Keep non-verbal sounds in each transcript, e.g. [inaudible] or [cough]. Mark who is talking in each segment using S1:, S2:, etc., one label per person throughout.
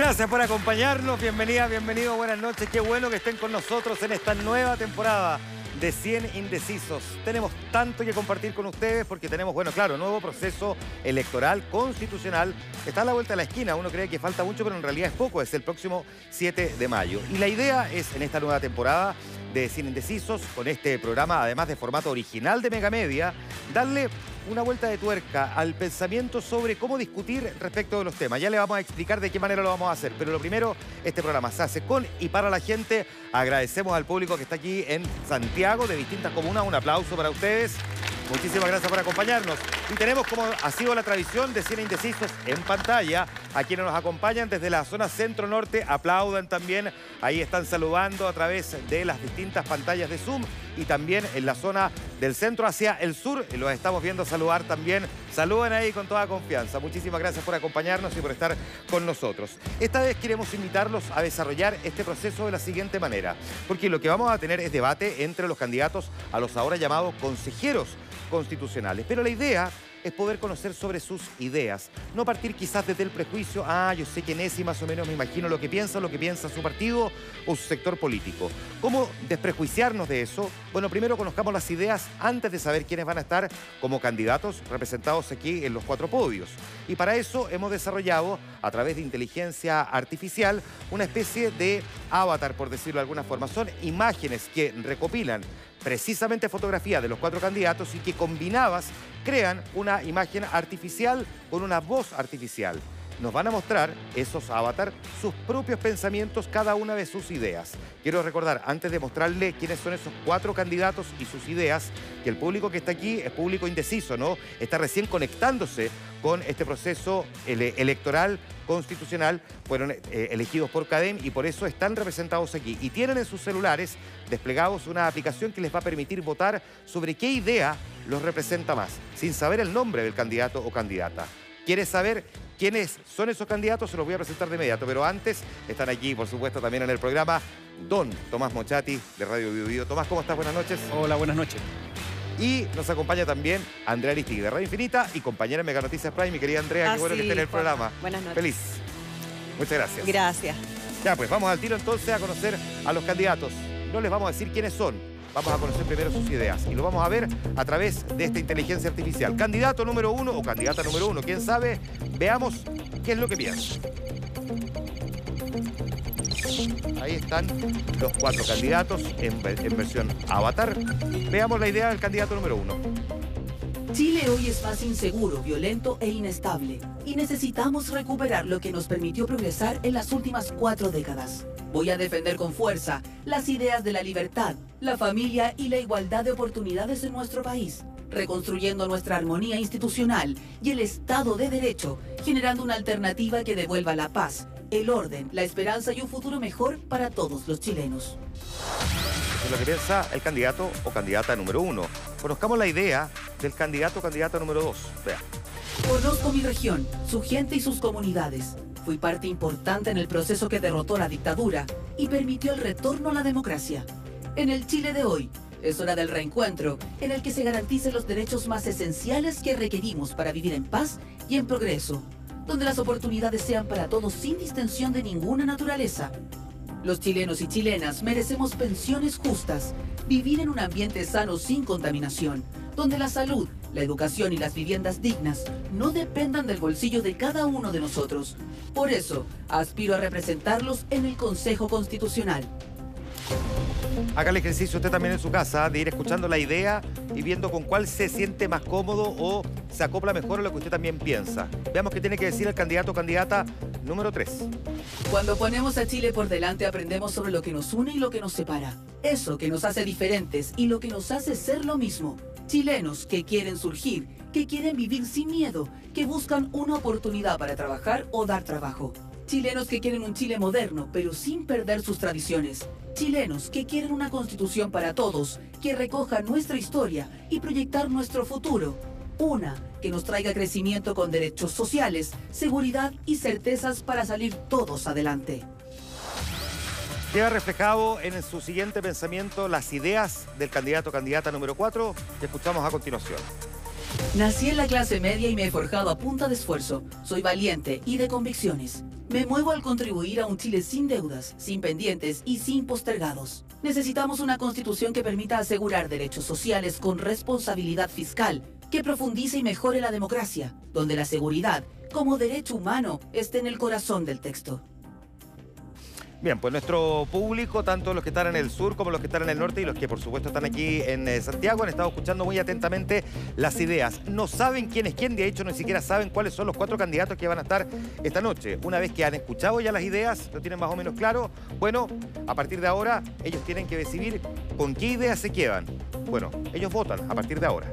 S1: Gracias por acompañarnos, bienvenida, bienvenido, buenas noches. Qué bueno que estén con nosotros en esta nueva temporada de 100 Indecisos. Tenemos tanto que compartir con ustedes porque tenemos, bueno, claro, nuevo proceso electoral constitucional. Está a la vuelta de la esquina, uno cree que falta mucho, pero en realidad es poco, es el próximo 7 de mayo. Y la idea es, en esta nueva temporada de 100 Indecisos, con este programa, además de formato original de Megamedia, darle una vuelta de tuerca al pensamiento sobre cómo discutir respecto de los temas. Ya le vamos a explicar de qué manera lo vamos a hacer, pero lo primero, este programa se hace con y para la gente. Agradecemos al público que está aquí en Santiago, de distintas comunas. Un aplauso para ustedes. Muchísimas gracias por acompañarnos. Y tenemos, como ha sido la tradición, de 100 indecisos en pantalla. A quienes nos acompañan desde la zona centro-norte, aplaudan también. Ahí están saludando a través de las distintas pantallas de Zoom. Y también en la zona del centro hacia el sur, los estamos viendo saludar también. Saluden ahí con toda confianza. Muchísimas gracias por acompañarnos y por estar con nosotros. Esta vez queremos invitarlos a desarrollar este proceso de la siguiente manera. Porque lo que vamos a tener es debate entre los candidatos a los ahora llamados consejeros constitucionales. Pero la idea es poder conocer sobre sus ideas, no partir quizás desde el prejuicio, ah, yo sé quién es y más o menos me imagino lo que piensa, lo que piensa su partido o su sector político. ¿Cómo desprejuiciarnos de eso? Bueno, primero conozcamos las ideas antes de saber quiénes van a estar como candidatos representados aquí en los cuatro podios. Y para eso hemos desarrollado, a través de inteligencia artificial, una especie de avatar, por decirlo de alguna forma. Son imágenes que recopilan precisamente fotografía de los cuatro candidatos y que combinadas crean una imagen artificial con una voz artificial. Nos van a mostrar esos avatar sus propios pensamientos, cada una de sus ideas. Quiero recordar, antes de mostrarle quiénes son esos cuatro candidatos y sus ideas, que el público que está aquí es público indeciso, ¿no? Está recién conectándose con este proceso electoral constitucional, fueron eh, elegidos por CADEM y por eso están representados aquí. Y tienen en sus celulares desplegados una aplicación que les va a permitir votar sobre qué idea los representa más, sin saber el nombre del candidato o candidata. ¿Quieres saber quiénes son esos candidatos? Se los voy a presentar de inmediato, pero antes están aquí, por supuesto, también en el programa Don Tomás Mochati de Radio Bio, Tomás, ¿cómo estás? Buenas noches.
S2: Hola, buenas noches.
S1: Y nos acompaña también Andrea Aristigui de Radio Infinita y compañera Mega Noticias Prime, mi querida Andrea, qué bueno que esté en el programa.
S3: Buenas noches.
S1: Feliz. Muchas gracias.
S3: Gracias.
S1: Ya, pues vamos al tiro entonces a conocer a los candidatos. No les vamos a decir quiénes son, vamos a conocer primero sus ideas y lo vamos a ver a través de esta inteligencia artificial. Candidato número uno o candidata número uno, quién sabe, veamos qué es lo que piensa. Ahí están los cuatro candidatos en, versión avatar. Veamos la idea del candidato número uno.
S4: Chile hoy es más inseguro, violento e inestable y necesitamos recuperar lo que nos permitió progresar en las últimas cuatro décadas. Voy a defender con fuerza las ideas de la libertad, la familia y la igualdad de oportunidades en nuestro país, reconstruyendo nuestra armonía institucional y el Estado de Derecho, generando una alternativa que devuelva la paz, el orden, la esperanza y un futuro mejor para todos los chilenos.
S1: Es lo que piensa el candidato o candidata número uno. Conozcamos la idea del candidato o candidata número dos. Vea.
S4: Conozco mi región, su gente y sus comunidades. Fui parte importante en el proceso que derrotó la dictadura y permitió el retorno a la democracia. En el Chile de hoy, es hora del reencuentro, en el que se garanticen los derechos más esenciales que requerimos para vivir en paz y en progreso donde las oportunidades sean para todos sin distensión de ninguna naturaleza. Los chilenos y chilenas merecemos pensiones justas, vivir en un ambiente sano sin contaminación, donde la salud, la educación y las viviendas dignas no dependan del bolsillo de cada uno de nosotros. Por eso, aspiro a representarlos en el Consejo Constitucional.
S1: Haga el ejercicio usted también en su casa de ir escuchando la idea y viendo con cuál se siente más cómodo o se acopla mejor a lo que usted también piensa. Veamos qué tiene que decir el candidato o candidata número 3.
S4: Cuando ponemos a Chile por delante aprendemos sobre lo que nos une y lo que nos separa. Eso que nos hace diferentes y lo que nos hace ser lo mismo. Chilenos que quieren surgir, que quieren vivir sin miedo, que buscan una oportunidad para trabajar o dar trabajo. Chilenos que quieren un Chile moderno, pero sin perder sus tradiciones. Chilenos que quieren una constitución para todos, que recoja nuestra historia y proyectar nuestro futuro. Una que nos traiga crecimiento con derechos sociales, seguridad y certezas para salir todos adelante.
S1: Queda reflejado en su siguiente pensamiento las ideas del candidato candidata número 4 que escuchamos a continuación.
S4: Nací en la clase media y me he forjado a punta de esfuerzo. Soy valiente y de convicciones. Me muevo al contribuir a un Chile sin deudas, sin pendientes y sin postergados. Necesitamos una constitución que permita asegurar derechos sociales con responsabilidad fiscal, que profundice y mejore la democracia, donde la seguridad, como derecho humano, esté en el corazón del texto.
S1: Bien, pues nuestro público, tanto los que están en el sur como los que están en el norte y los que por supuesto están aquí en eh, Santiago, han estado escuchando muy atentamente las ideas. No saben quién es quién, de hecho ni siquiera saben cuáles son los cuatro candidatos que van a estar esta noche. Una vez que han escuchado ya las ideas, lo tienen más o menos claro, bueno, a partir de ahora ellos tienen que decidir con qué ideas se quedan. Bueno, ellos votan a partir de ahora.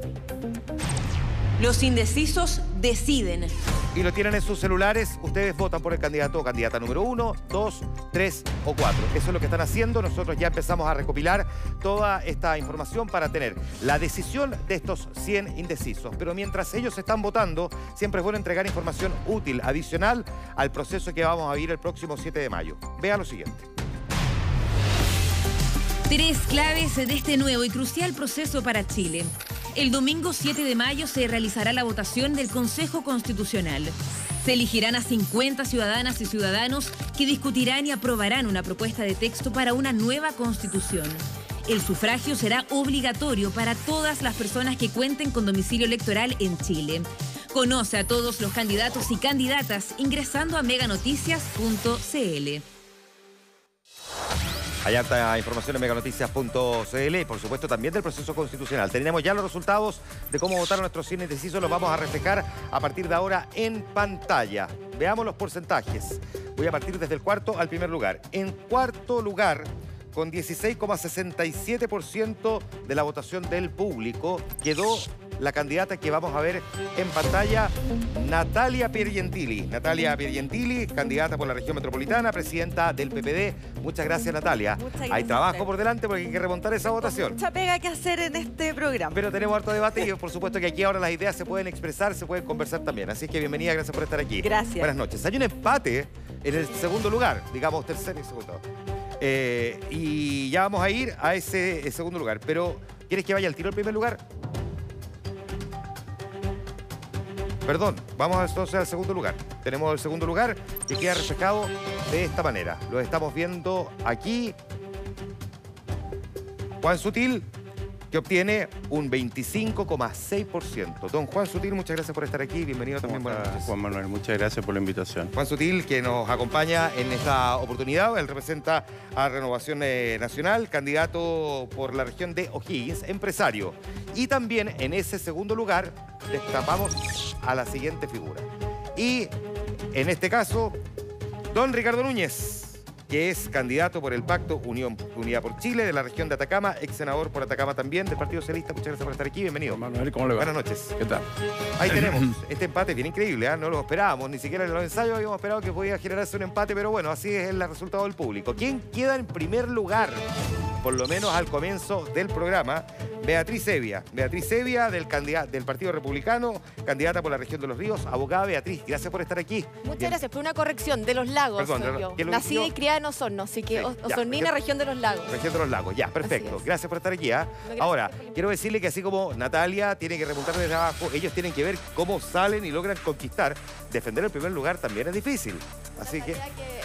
S2: Los indecisos deciden.
S1: Y lo tienen en sus celulares. Ustedes votan por el candidato o candidata número uno, dos, tres o cuatro. Eso es lo que están haciendo. Nosotros ya empezamos a recopilar toda esta información para tener la decisión de estos 100 indecisos. Pero mientras ellos están votando, siempre es bueno entregar información útil, adicional al proceso que vamos a vivir el próximo 7 de mayo. Vea lo siguiente.
S2: Tres claves de este nuevo y crucial proceso para Chile. El domingo 7 de mayo se realizará la votación del Consejo Constitucional. Se elegirán a 50 ciudadanas y ciudadanos que discutirán y aprobarán una propuesta de texto para una nueva constitución. El sufragio será obligatorio para todas las personas que cuenten con domicilio electoral en Chile. Conoce a todos los candidatos y candidatas ingresando a meganoticias.cl.
S1: Hay harta información en meganoticias.cl y por supuesto también del proceso constitucional. Tenemos ya los resultados de cómo votaron nuestros cines indecisos, los vamos a reflejar a partir de ahora en pantalla. Veamos los porcentajes. Voy a partir desde el cuarto al primer lugar. En cuarto lugar, con 16,67% de la votación del público, quedó la candidata que vamos a ver en pantalla, Natalia Piergentili. Natalia Piergentili, candidata por la región metropolitana, presidenta del PPD. Muchas gracias, Natalia. hay trabajo por delante porque hay que remontar esa votación.
S3: Mucha pega que hacer en este programa.
S1: Pero tenemos harto debate y por supuesto que aquí ahora las ideas se pueden expresar, se pueden conversar también. Así que bienvenida, gracias por estar aquí.
S3: Gracias.
S1: Buenas noches. Hay un empate en el segundo lugar, digamos tercer y segundo. Eh, y ya vamos a ir a ese segundo lugar. Pero, ¿quieres que vaya al tiro al primer lugar? Perdón, vamos entonces al segundo lugar. Tenemos el segundo lugar que queda reflejado de esta manera. Lo estamos viendo aquí. Juan Sutil, que obtiene un 25,6%. Don Juan Sutil, muchas gracias por estar aquí. Bienvenido también.
S5: Buenas noches. Juan Manuel, muchas gracias por la invitación.
S1: Juan Sutil, que nos acompaña en esta oportunidad. Él representa a Renovación eh, Nacional, candidato por la región de O'Higgins, empresario. Y también en ese segundo lugar destapamos a la siguiente figura. Y en este caso, don Ricardo Núñez que es candidato por el Pacto Unión Unidad por Chile de la región de Atacama, ex senador por Atacama también del Partido Socialista. Muchas gracias por estar aquí. Bienvenido.
S5: Manuel, ¿cómo le va?
S1: Buenas noches.
S5: ¿Qué tal?
S1: Ahí [clears throat] tenemos este empate bien increíble, ¿eh? no lo esperábamos, ni siquiera en los ensayos habíamos esperado que podía generarse un empate, pero bueno, así es el resultado del público. ¿Quién queda en primer lugar? Por lo menos al comienzo del programa, Beatriz Evia. Beatriz Evia del, del Partido Republicano, candidata por la región de los ríos. Abogada Beatriz, gracias por estar aquí.
S3: Muchas gracias. Por una corrección de los lagos. Perdón, Nacida y criada en Osorno, así que Osornina, región de los lagos.
S1: Región de los lagos, ya, perfecto. Gracias por estar aquí. ¿ah? Ahora, quiero decirle que así como Natalia tiene que remontar desde abajo, ellos tienen que ver cómo salen y logran conquistar. Defender el primer lugar también es difícil. Así que...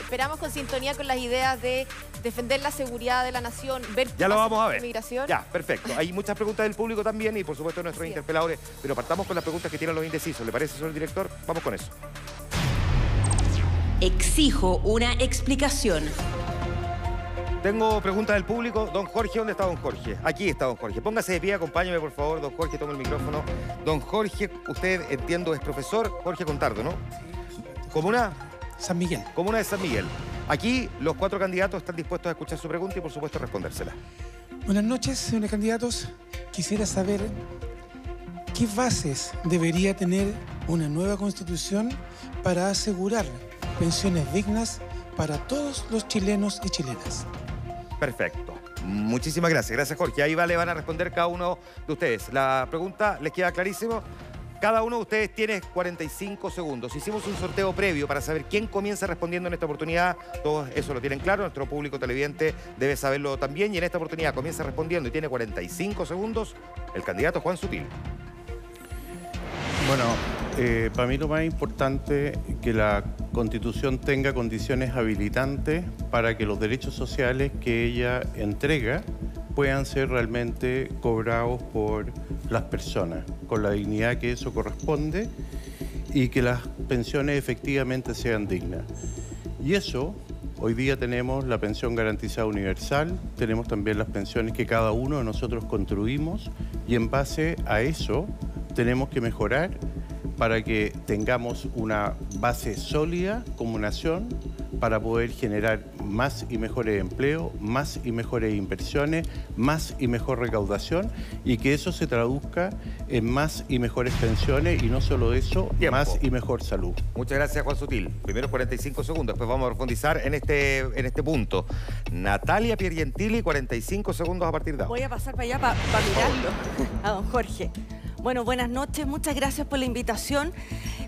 S3: Esperamos con sintonía con las ideas de defender la seguridad de la nación, ver
S1: ya lo vamos a ver.
S3: Migración.
S1: Ya, perfecto. Hay muchas preguntas del público también y por supuesto nuestros interpeladores, pero partamos con las preguntas que tienen los indecisos. ¿Le parece, señor director? Vamos con eso.
S2: Exijo una explicación.
S1: Tengo preguntas del público. Don Jorge, ¿dónde está don Jorge? Aquí está don Jorge. Póngase de pie, acompáñeme por favor. Don Jorge, toma el micrófono. Don Jorge, usted entiendo es profesor. Jorge Contardo, ¿no? ¿Comuna?
S6: San Miguel.
S1: Comuna de San Miguel. Aquí los cuatro candidatos están dispuestos a escuchar su pregunta y por supuesto respondérsela.
S6: Buenas noches, señores candidatos. Quisiera saber qué bases debería tener una nueva constitución para asegurar pensiones dignas para todos los chilenos y chilenas.
S1: Perfecto. Muchísimas gracias. Gracias, Jorge. Ahí va, le van a responder cada uno de ustedes. La pregunta les queda clarísimo. Cada uno de ustedes tiene 45 segundos. Hicimos un sorteo previo para saber quién comienza respondiendo en esta oportunidad. Todos eso lo tienen claro. Nuestro público televidente debe saberlo también. Y en esta oportunidad comienza respondiendo y tiene 45 segundos el candidato Juan Sutil.
S5: Bueno, eh, para mí lo más importante que la Constitución tenga condiciones habilitantes para que los derechos sociales que ella entrega puedan ser realmente cobrados por las personas, con la dignidad que eso corresponde y que las pensiones efectivamente sean dignas. Y eso, hoy día tenemos la pensión garantizada universal, tenemos también las pensiones que cada uno de nosotros construimos y en base a eso tenemos que mejorar para que tengamos una base sólida como nación para poder generar más y mejores empleos, más y mejores inversiones, más y mejor recaudación y que eso se traduzca en más y mejores pensiones y no solo eso, más y mejor salud.
S1: Muchas gracias Juan Sutil. Primero 45 segundos, después vamos a profundizar en este, en este punto. Natalia Piergentili, 45 segundos a partir de ahora.
S3: Voy a pasar para allá para mirarlo a don Jorge. Bueno, buenas noches, muchas gracias por la invitación.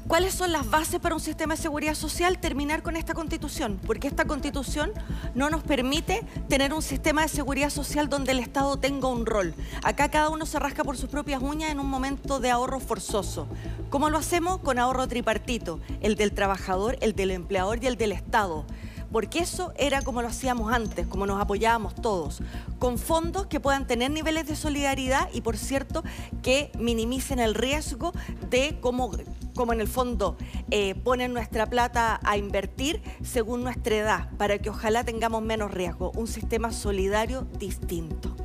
S3: ¿Cuáles son las bases para un sistema de seguridad social? Terminar con esta constitución, porque esta constitución no nos permite tener un sistema de seguridad social donde el Estado tenga un rol. Acá cada uno se rasca por sus propias uñas en un momento de ahorro forzoso. ¿Cómo lo hacemos? Con ahorro tripartito, el del trabajador, el del empleador y el del Estado porque eso era como lo hacíamos antes, como nos apoyábamos todos, con fondos que puedan tener niveles de solidaridad y, por cierto, que minimicen el riesgo de cómo, como en el fondo eh, ponen nuestra plata a invertir según nuestra edad, para que ojalá tengamos menos riesgo, un sistema solidario distinto.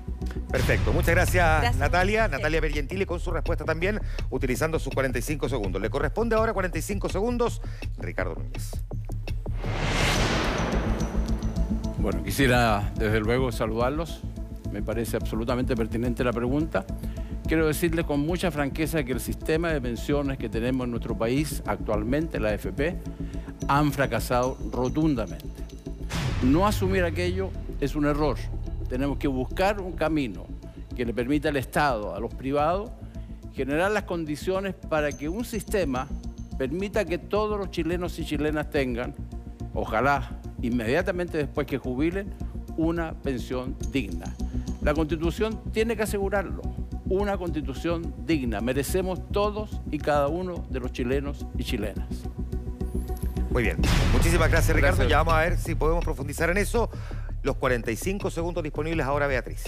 S1: Perfecto, muchas gracias, Natalia. Natalia Bergentili con su respuesta también, utilizando sus 45 segundos. Le corresponde ahora 45 segundos, Ricardo Núñez.
S7: Bueno, quisiera desde luego saludarlos. Me parece absolutamente pertinente la pregunta. Quiero decirles con mucha franqueza que el sistema de pensiones que tenemos en nuestro país actualmente, la AFP, han fracasado rotundamente. No asumir aquello es un error. Tenemos que buscar un camino que le permita al Estado, a los privados, generar las condiciones para que un sistema permita que todos los chilenos y chilenas tengan, ojalá inmediatamente después que jubilen, una pensión digna. La Constitución tiene que asegurarlo, una Constitución digna. Merecemos todos y cada uno de los chilenos y chilenas.
S1: Muy bien. Muchísimas gracias, Ricardo. Ya vamos a ver si podemos profundizar en eso. Los 45 segundos disponibles ahora, Beatriz.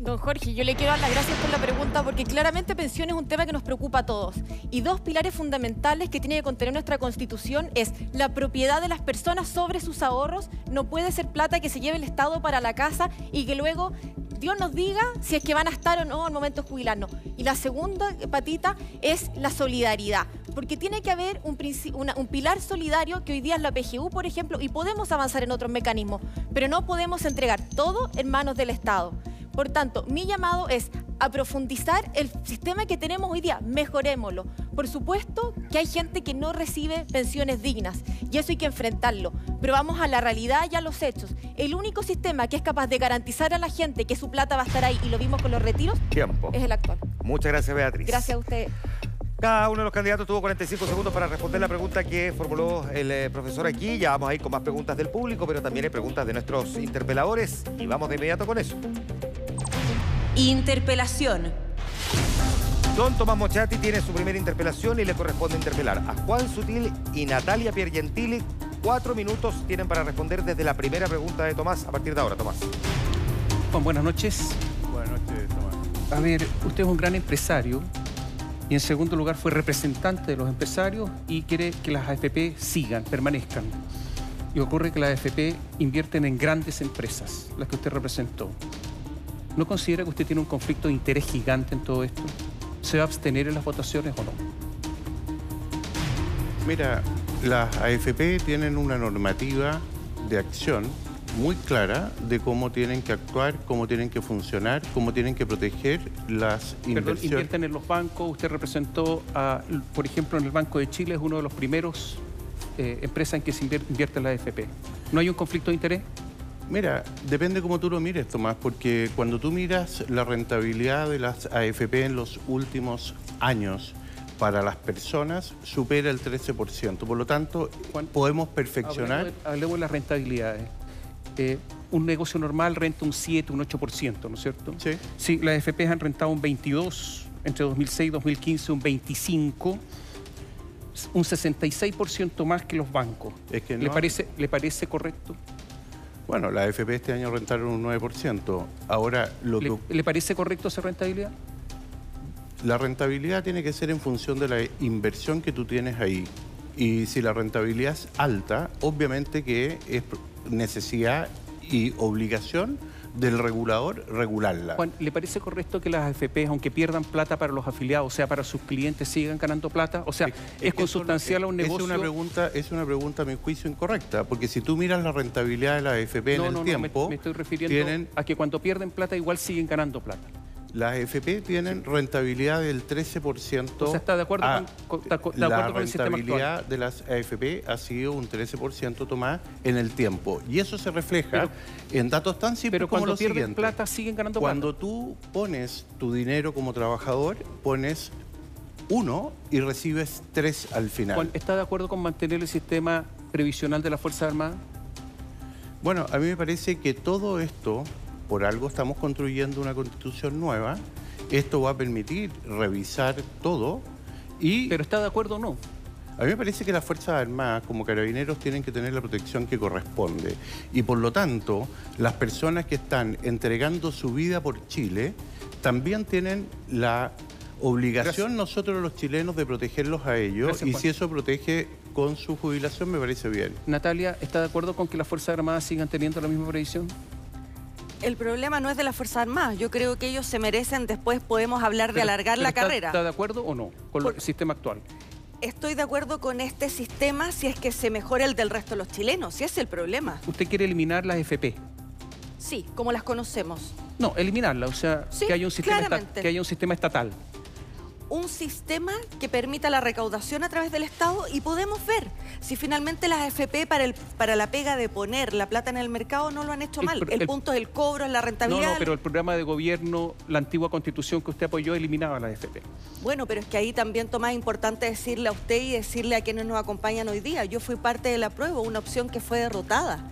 S3: Don Jorge, yo le quiero dar las gracias por la pregunta porque claramente pensión es un tema que nos preocupa a todos. Y dos pilares fundamentales que tiene que contener nuestra Constitución es la propiedad de las personas sobre sus ahorros. No puede ser plata que se lleve el Estado para la casa y que luego Dios nos diga si es que van a estar o no al momento de jubilarnos. Y la segunda patita es la solidaridad, porque tiene que haber un, un, pilar solidario que hoy día es la PGU, por ejemplo, y podemos avanzar en otros mecanismos, pero no podemos entregar todo en manos del Estado. Por tanto, mi llamado es a profundizar el sistema que tenemos hoy día, mejorémoslo. Por supuesto que hay gente que no recibe pensiones dignas y eso hay que enfrentarlo, pero vamos a la realidad y a los hechos. El único sistema que es capaz de garantizar a la gente que su plata va a estar ahí y lo vimos con los retiros
S1: Tiempo.
S3: es el actual.
S1: Muchas gracias, Beatriz.
S3: Gracias a usted.
S1: Cada uno de los candidatos tuvo 45 segundos para responder la pregunta que formuló el eh, profesor aquí. Ya vamos a ir con más preguntas del público, pero también hay preguntas de nuestros interpeladores y vamos de inmediato con eso.
S2: Interpelación.
S1: Don Tomás Mochati tiene su primera interpelación y le corresponde interpelar a Juan Sutil y Natalia Piergentili. Cuatro minutos tienen para responder desde la primera pregunta de Tomás a partir de ahora, Tomás.
S8: Juan, buenas noches.
S5: Buenas noches, Tomás.
S8: A ver, usted es un gran empresario y en segundo lugar fue representante de los empresarios y quiere que las AFP sigan, permanezcan. Y ocurre que las AFP invierten en grandes empresas, las que usted representó. ¿No considera que usted tiene un conflicto de interés gigante en todo esto? ¿Se va a abstener en las votaciones o no?
S5: Mira, las AFP tienen una normativa de acción muy clara de cómo tienen que actuar, cómo tienen que funcionar, cómo tienen que proteger las inversiones. Perdón,
S8: invierten en los bancos. Usted representó, a, por ejemplo, en el Banco de Chile, es uno de los primeros eh, empresas en que se invierte en la AFP. ¿No hay un conflicto de interés?
S5: Mira, depende cómo tú lo mires, Tomás, porque cuando tú miras la rentabilidad de las AFP en los últimos años para las personas supera el 13%. Por lo tanto, podemos perfeccionar...
S8: Hablemos de, las rentabilidades. Eh, un negocio normal renta un 7, un 8%, ¿no es cierto?
S5: Sí.
S8: Sí, las AFP han rentado un 22, entre 2006 y 2015 un 25, un 66% más que los bancos.
S5: Es que
S8: ¿Le,
S5: no-
S8: parece, ¿Le parece correcto?
S5: Bueno, la AFP este año rentaron un 9%. Ahora, lo
S8: ¿Le,
S5: que
S8: le parece correcto esa rentabilidad?
S5: La rentabilidad tiene que ser en función de la inversión que tú tienes ahí. Y si la rentabilidad es alta, obviamente que es necesidad y obligación del regulador regularla.
S8: Juan, ¿le parece correcto que las AFP, aunque pierdan plata para los afiliados, o sea, para sus clientes, sigan ganando plata? O sea, ¿es, consustancial a un
S5: es
S8: negocio?
S5: una pregunta, es una pregunta a mi juicio incorrecta, porque si tú miras la rentabilidad de la AFP
S8: no,
S5: en el
S8: no, no, me-
S5: tiempo,
S8: me, estoy refiriendo
S5: tienen,
S8: a que cuando pierden plata igual siguen ganando plata.
S5: Las AFP tienen rentabilidad del 13%.
S8: O sea, ¿está de acuerdo
S5: Ah,
S8: con- está co- de
S5: la
S8: acuerdo con el sistema
S5: rentabilidad de las AFP ha sido un 13% tomada en el tiempo. Y eso se refleja en datos tan simples
S8: Pero
S5: como
S8: cuando
S5: lo
S8: pierden
S5: siguiente.
S8: plata siguen ganando
S5: Cuando
S8: plata.
S5: tú pones tu dinero como trabajador, pones uno y recibes tres al final.
S8: ¿está de acuerdo con mantener el sistema previsional de las Fuerzas Armadas?
S5: Bueno, a mí me parece que todo esto, por algo estamos construyendo una constitución nueva, esto va a permitir revisar todo y
S8: ¿Pero está de acuerdo o no?
S5: a mí me parece que las Fuerzas Armadas como carabineros tienen que tener la protección que corresponde y por lo tanto las personas que están entregando su vida por Chile también tienen la obligación nosotros los chilenos de protegerlos a ellos
S8: Gracias,
S5: y
S8: Juan.
S5: si eso protege con su jubilación me parece bien.
S8: Natalia, ¿está de acuerdo con que las Fuerzas Armadas sigan teniendo la misma previsión?
S9: El problema no es de las Fuerzas Armadas. Yo creo que ellos se merecen, después podemos hablar de
S8: Pero-
S9: alargar
S8: pero
S9: la
S8: está-
S9: carrera.
S8: ¿Está de acuerdo o no con
S9: Por-
S8: el sistema actual?
S9: Estoy de acuerdo con este sistema si es que se mejora el del resto de los chilenos, si es el problema.
S8: ¿Usted quiere eliminar las FP?
S9: Sí, como las conocemos.
S8: No, eliminarla, o sea,
S9: Sí,
S8: que, haya un sistema que haya un sistema estatal.
S9: Un sistema que permita la recaudación a través del Estado y podemos ver si finalmente las AFP para, el, para la pega de poner la plata en el mercado no lo han hecho
S8: El
S9: mal. El,
S8: el-
S9: punto es el cobro, es la
S8: No,
S9: rentabilidad.
S8: no, pero el programa de gobierno, la antigua constitución que usted apoyó, eliminaba las FP.
S9: Bueno, pero es que ahí también, Tomás, es importante decirle a usted y decirle a quienes nos acompañan hoy día. Yo fui parte de la prueba, una opción que fue derrotada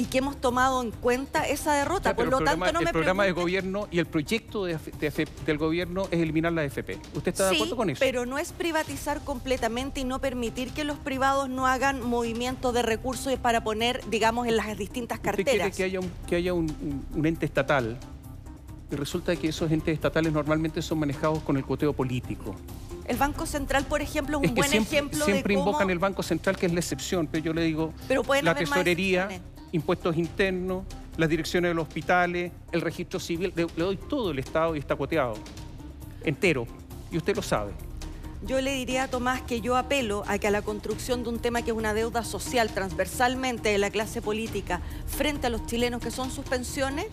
S9: y que hemos tomado en cuenta esa derrota.
S8: Ya,
S9: Por lo
S8: el programa,
S9: tanto, no
S8: el
S9: me
S8: programa de
S9: pregunte-
S8: gobierno y el proyecto de, de del gobierno es eliminar la FP. ¿Usted está de acuerdo con eso?
S9: pero no es privatizar completamente y no permitir que los privados no hagan movimientos de recursos para poner, digamos, en las distintas
S8: ¿Usted quiere
S9: carteras.
S8: que haya, un, que haya un, un- un ente estatal? Y resulta que esos entes estatales normalmente son manejados con el cuoteo político.
S9: El Banco Central, por ejemplo, es un
S8: Es que
S9: buen
S8: siempre,
S9: ejemplo
S8: siempre
S9: de cómo...
S8: invocan el Banco Central, que es la excepción, pero yo le digo,
S9: Pero
S8: la
S9: más
S8: tesorería. Impuestos internos, las direcciones de los hospitales, el registro civil, le, le doy todo el Estado y está cuoteado, entero, y usted lo sabe.
S9: Yo le diría a Tomás que yo apelo a que a la construcción de un tema que es una deuda social transversalmente de la clase política frente a los chilenos que son sus pensiones,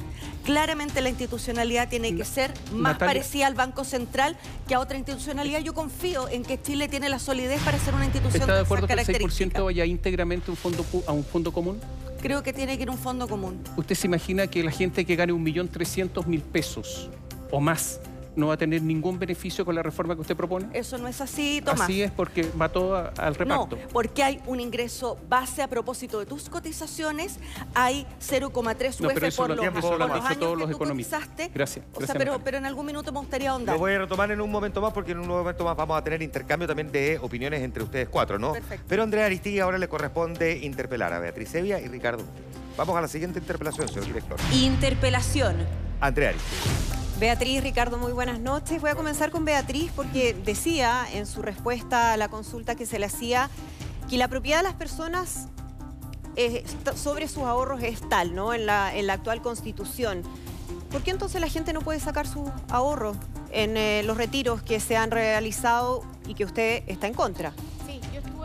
S9: claramente la institucionalidad tiene que ser más
S8: Natalia-
S9: parecida al Banco Central que a otra institucionalidad. Yo confío en que Chile tiene la solidez para ser una institución
S8: ¿Está de
S9: de
S8: acuerdo que el 6%
S9: características.
S8: vaya íntegramente un fondo, a un fondo común?
S9: Creo que tiene que ir un fondo común.
S8: ¿Usted se imagina que la gente que gane 1.300.000 pesos o más no va a tener ningún beneficio con la reforma que usted propone?
S9: Eso no es así, Tomás.
S8: Así es porque mató a- al reparto.
S9: No, porque hay un ingreso base a propósito de tus cotizaciones, hay 0,3
S8: No,
S9: UF
S8: pero eso
S9: por
S8: lo-
S9: los, por años
S8: todos
S9: que
S8: los
S9: tú
S8: economistas.
S9: cotizaste.
S8: Gracias,
S9: O sea, pero, pero en algún minuto me gustaría ahondar.
S1: Lo voy a retomar en un momento más porque en un momento más vamos a tener intercambio también de opiniones entre ustedes cuatro, ¿no?
S9: Perfecto.
S1: Pero a Andrea Aristigui ahora le corresponde interpelar a Beatriz Evia y Ricardo. Vamos a la siguiente interpelación, señor director.
S2: Interpelación.
S1: Andrea Aristigui.
S10: Beatriz, Ricardo, muy buenas noches. Voy a comenzar con Beatriz porque decía en su respuesta a la consulta que se le hacía que la propiedad de las personas eh, sobre sus ahorros es tal, ¿no? En la, en la actual constitución. ¿Por qué entonces la gente no puede sacar sus ahorros en eh, los retiros que se han realizado y que usted está en contra?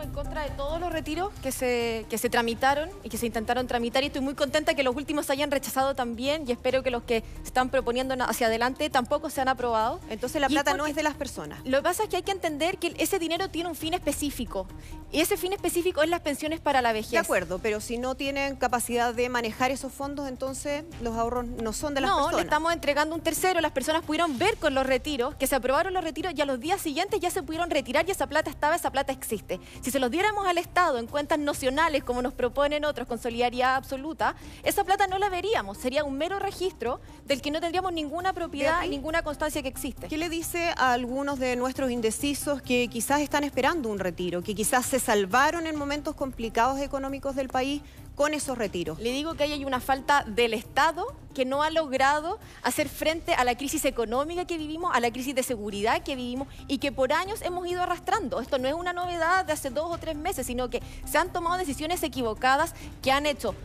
S3: En contra de todos los retiros que se, que se tramitaron y que se intentaron tramitar y estoy muy contenta que los últimos se hayan rechazado también y espero que los que están proponiendo hacia adelante tampoco sean aprobados.
S10: Entonces la plata no es de las personas.
S3: Lo que pasa es que hay que entender que ese dinero tiene un fin específico y ese fin específico es las pensiones para la vejez.
S10: De acuerdo, pero si no tienen capacidad de manejar esos fondos, entonces los ahorros no son de las
S3: no,
S10: personas.
S3: le estamos entregando un tercero. Las personas pudieron ver con los retiros que se aprobaron los retiros y a los días siguientes ya se pudieron retirar y esa plata estaba, esa plata existe. Si se los diéramos al Estado en cuentas nocionales, como nos proponen otros, con solidaridad absoluta, esa plata no la veríamos. Sería un mero registro del que no tendríamos ninguna propiedad y ninguna constancia que existe.
S10: ¿Qué le dice a algunos de nuestros indecisos que quizás están esperando un retiro, que quizás se salvaron en momentos complicados económicos del país con esos retiros?
S3: Le digo que ahí hay una falta del Estado que no ha logrado hacer frente a la crisis económica que vivimos, a la crisis de seguridad que vivimos y que por años hemos ido arrastrando. Esto no es una novedad de hace dos o tres meses, sino que se han tomado decisiones equivocadas que han hecho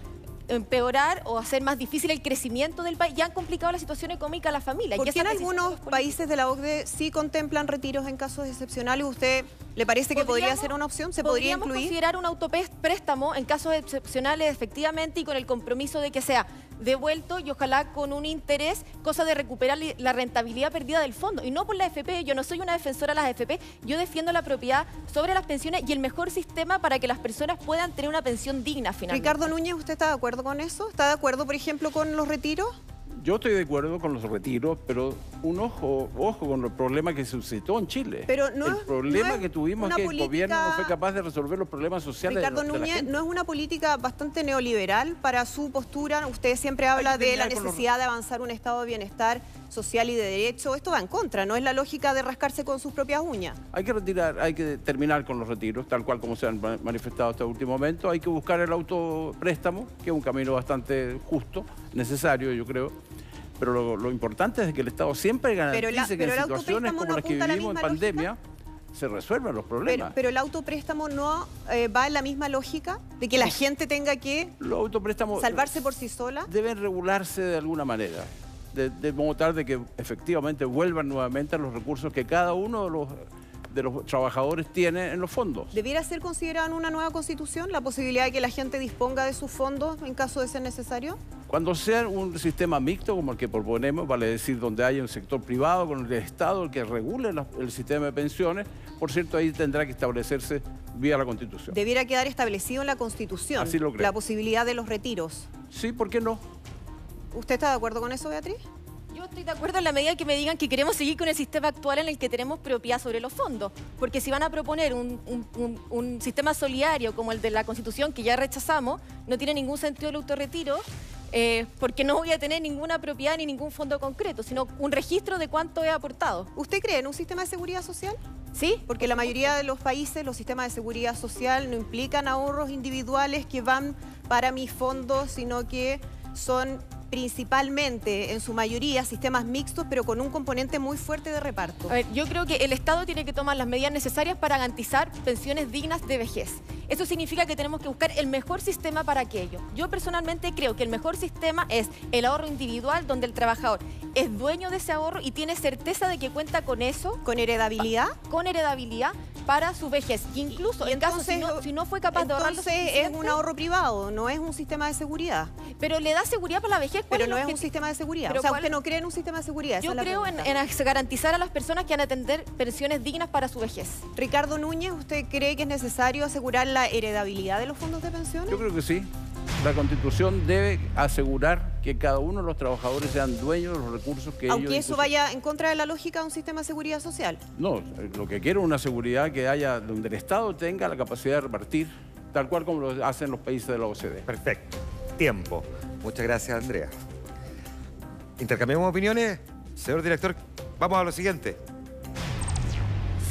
S3: empeorar o hacer más difícil el crecimiento del país y han complicado la situación económica a la familia.
S10: ¿Por qué en algunos países de la OCDE sí contemplan retiros en casos excepcionales? ¿Usted le parece que podría ser una opción? ¿Se podría incluir?
S3: considerar un autopréstamo en casos excepcionales efectivamente y con el compromiso de que sea devuelto y ojalá con un interés, cosa de recuperar la rentabilidad perdida del fondo. Y no por la AFP, yo no soy una defensora de las AFP, yo defiendo la propiedad sobre las pensiones y el mejor sistema para que las personas puedan tener una pensión digna finalmente.
S10: Ricardo Núñez, ¿usted está de acuerdo con eso? ¿Está de acuerdo, por ejemplo, con los retiros?
S7: Yo estoy de acuerdo con los retiros, pero un ojo, ojo con el problema que se suscitó en Chile.
S10: Pero no
S7: el problema
S10: que
S7: tuvimos es que el gobierno no fue capaz de resolver los problemas sociales.
S10: Ricardo
S7: de,
S10: Núñez, ¿no es una política bastante neoliberal para su postura? Usted siempre habla de la necesidad de avanzar un estado de bienestar social y de derecho. Esto va en contra, no es la lógica de rascarse con sus propias uñas.
S7: Hay que retirar, hay que terminar con los retiros, tal cual como se han manifestado hasta el último momento. Hay que buscar el autopréstamo, que es un camino bastante justo, necesario, yo creo pero lo, importante es que el Estado siempre garantice que en situaciones como las que vivimos en pandemia se resuelvan los problemas.
S10: Pero, el autopréstamo no eh, va en la misma lógica de que la gente tenga que salvarse por sí sola.
S7: Deben regularse de alguna manera. De, de modo tal de que efectivamente vuelvan nuevamente a los recursos que cada uno de los de los trabajadores tiene en los fondos.
S10: ¿Debiera ser considerada en una nueva constitución la posibilidad de que la gente disponga de sus fondos en caso de ser necesario?
S7: Cuando sea un sistema mixto como el que proponemos, vale decir donde haya un sector privado con el Estado el que regule el sistema de pensiones, por cierto, ahí tendrá que establecerse vía la Constitución.
S10: Debiera quedar establecido en la Constitución la posibilidad de los retiros.
S7: Sí, ¿por qué no?
S10: ¿Usted está de acuerdo con eso, Beatriz?
S3: Yo estoy de acuerdo en la medida que me digan que queremos seguir con el sistema actual en el que tenemos propiedad sobre los fondos. Porque si van a proponer un, sistema solidario como el de la Constitución, que ya rechazamos, no tiene ningún sentido el autorretiro, eh, porque no voy a tener ninguna propiedad ni ningún fondo concreto, sino un registro de cuánto he aportado.
S10: ¿Usted cree en un sistema de seguridad social?
S3: Sí.
S10: Porque la mayoría de los países los sistemas de seguridad social no implican ahorros individuales que van para mis fondos, sino que son principalmente, en su mayoría, sistemas mixtos, pero con un componente muy fuerte de reparto.
S3: A ver, yo creo que el Estado tiene que tomar las medidas necesarias para garantizar pensiones dignas de vejez. Eso significa que tenemos que buscar el mejor sistema para aquello. Yo personalmente creo que el mejor sistema es el ahorro individual, donde el trabajador es dueño de ese ahorro y tiene certeza de que cuenta con eso.
S10: ¿Con heredabilidad?
S3: Con heredabilidad para su vejez. Incluso en caso si no, si no, fue capaz de ahorrar
S10: Entonces es un ahorro privado, no es un sistema de seguridad.
S3: Pero le da seguridad para la vejez.
S10: Pero no es un sistema de seguridad. o sea, usted no cree en un sistema de seguridad.
S3: Yo creo en, garantizar a las personas que van a atender pensiones dignas para su vejez.
S10: Ricardo Núñez, ¿usted cree que es necesario asegurar la heredabilidad de los fondos de pensiones?
S7: Yo creo que sí. La Constitución debe asegurar que cada uno de los trabajadores sean dueños de los recursos que
S10: Aunque eso vaya en contra de la lógica de un sistema de seguridad social.
S7: No, lo que quiero es una seguridad que haya donde el Estado tenga la capacidad de repartir, tal cual como lo hacen los países de la OCDE.
S1: Perfecto. Tiempo. Muchas gracias, Andrea. Intercambiamos opiniones. Señor director, vamos a lo siguiente.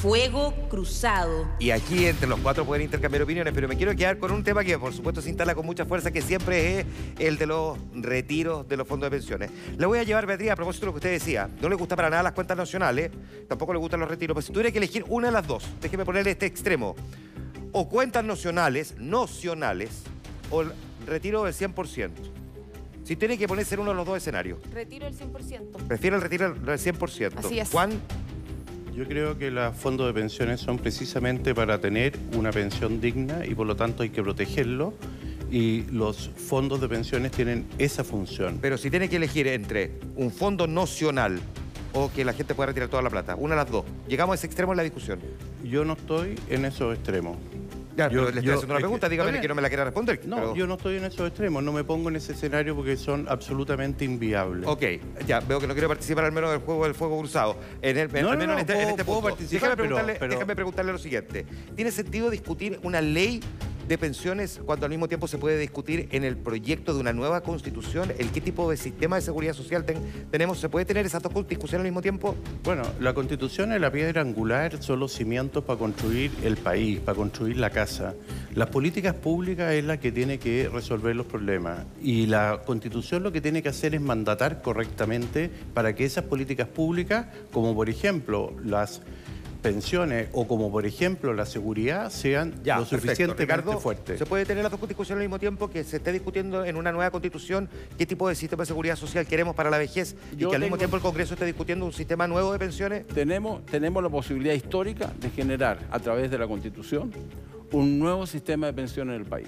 S2: Fuego cruzado.
S1: Y aquí entre los cuatro pueden intercambiar opiniones, pero me quiero quedar con un tema que por supuesto se instala con mucha fuerza, que siempre es el de los retiros de los fondos de pensiones. Le voy a llevar, Beatriz, a propósito de lo que usted decía. No le gusta para nada las cuentas nacionales, tampoco le gustan los retiros, pero si tuviera que elegir una de las dos, déjeme ponerle este extremo. O cuentas nacionales, nocionales, o retiro del 100%. Si tiene que ponerse en uno de los dos escenarios.
S3: Retiro del 100%.
S1: Prefiero el retiro del 100%.
S3: Así es.
S1: Juan.
S5: Yo creo que los fondos de pensiones son precisamente para tener una pensión digna y por lo tanto hay que protegerlo y los fondos de pensiones tienen esa función.
S1: Pero si tiene que elegir entre un fondo nocional o que la gente pueda retirar toda la plata, una de las dos. Llegamos a ese extremo en la discusión.
S5: Yo no estoy en esos extremos.
S1: Ya,
S5: Yo-
S1: pero le estoy
S5: yo-
S1: haciendo una pregunta, dígame que no me la quiera responder.
S5: No,
S1: pero-
S5: yo no estoy en esos extremos, no me pongo en ese escenario porque son absolutamente inviables.
S1: Ok, ya, veo que no quiere participar al menos del juego del fuego cruzado. En el, en-
S5: No,
S1: al
S5: no,
S1: menos
S5: no,
S1: en este, en
S5: puedo-
S1: este
S5: puedo
S1: punto.
S5: participar,
S1: déjame,
S5: pero-
S1: preguntarle,
S5: pero-
S1: déjame preguntarle lo siguiente. ¿Tiene sentido discutir una ley de pensiones cuando al mismo tiempo se puede discutir en el proyecto de una nueva constitución el qué tipo de sistema de seguridad social ten- tenemos? ¿Se puede tener esas dos discusiones al mismo tiempo?
S5: Bueno, la constitución es la piedra angular, son los cimientos para construir el país, para construir la casa. Las políticas públicas es la que tiene que resolver los problemas y la constitución lo que tiene que hacer es mandatar correctamente para que esas políticas públicas, como por ejemplo las pensiones o como por ejemplo la seguridad, sean
S1: Ya,
S5: lo suficientemente
S1: Ricardo,
S5: fuertes.
S1: ¿Se puede tener las dos discusiones al mismo tiempo que se esté discutiendo en una nueva constitución qué tipo de sistema de seguridad social queremos para la vejez y que al mismo tiempo el Congreso esté discutiendo un sistema nuevo de pensiones?
S7: Tenemos, tenemos la posibilidad histórica de generar, a través de la Constitución, un nuevo sistema de pensiones en el país.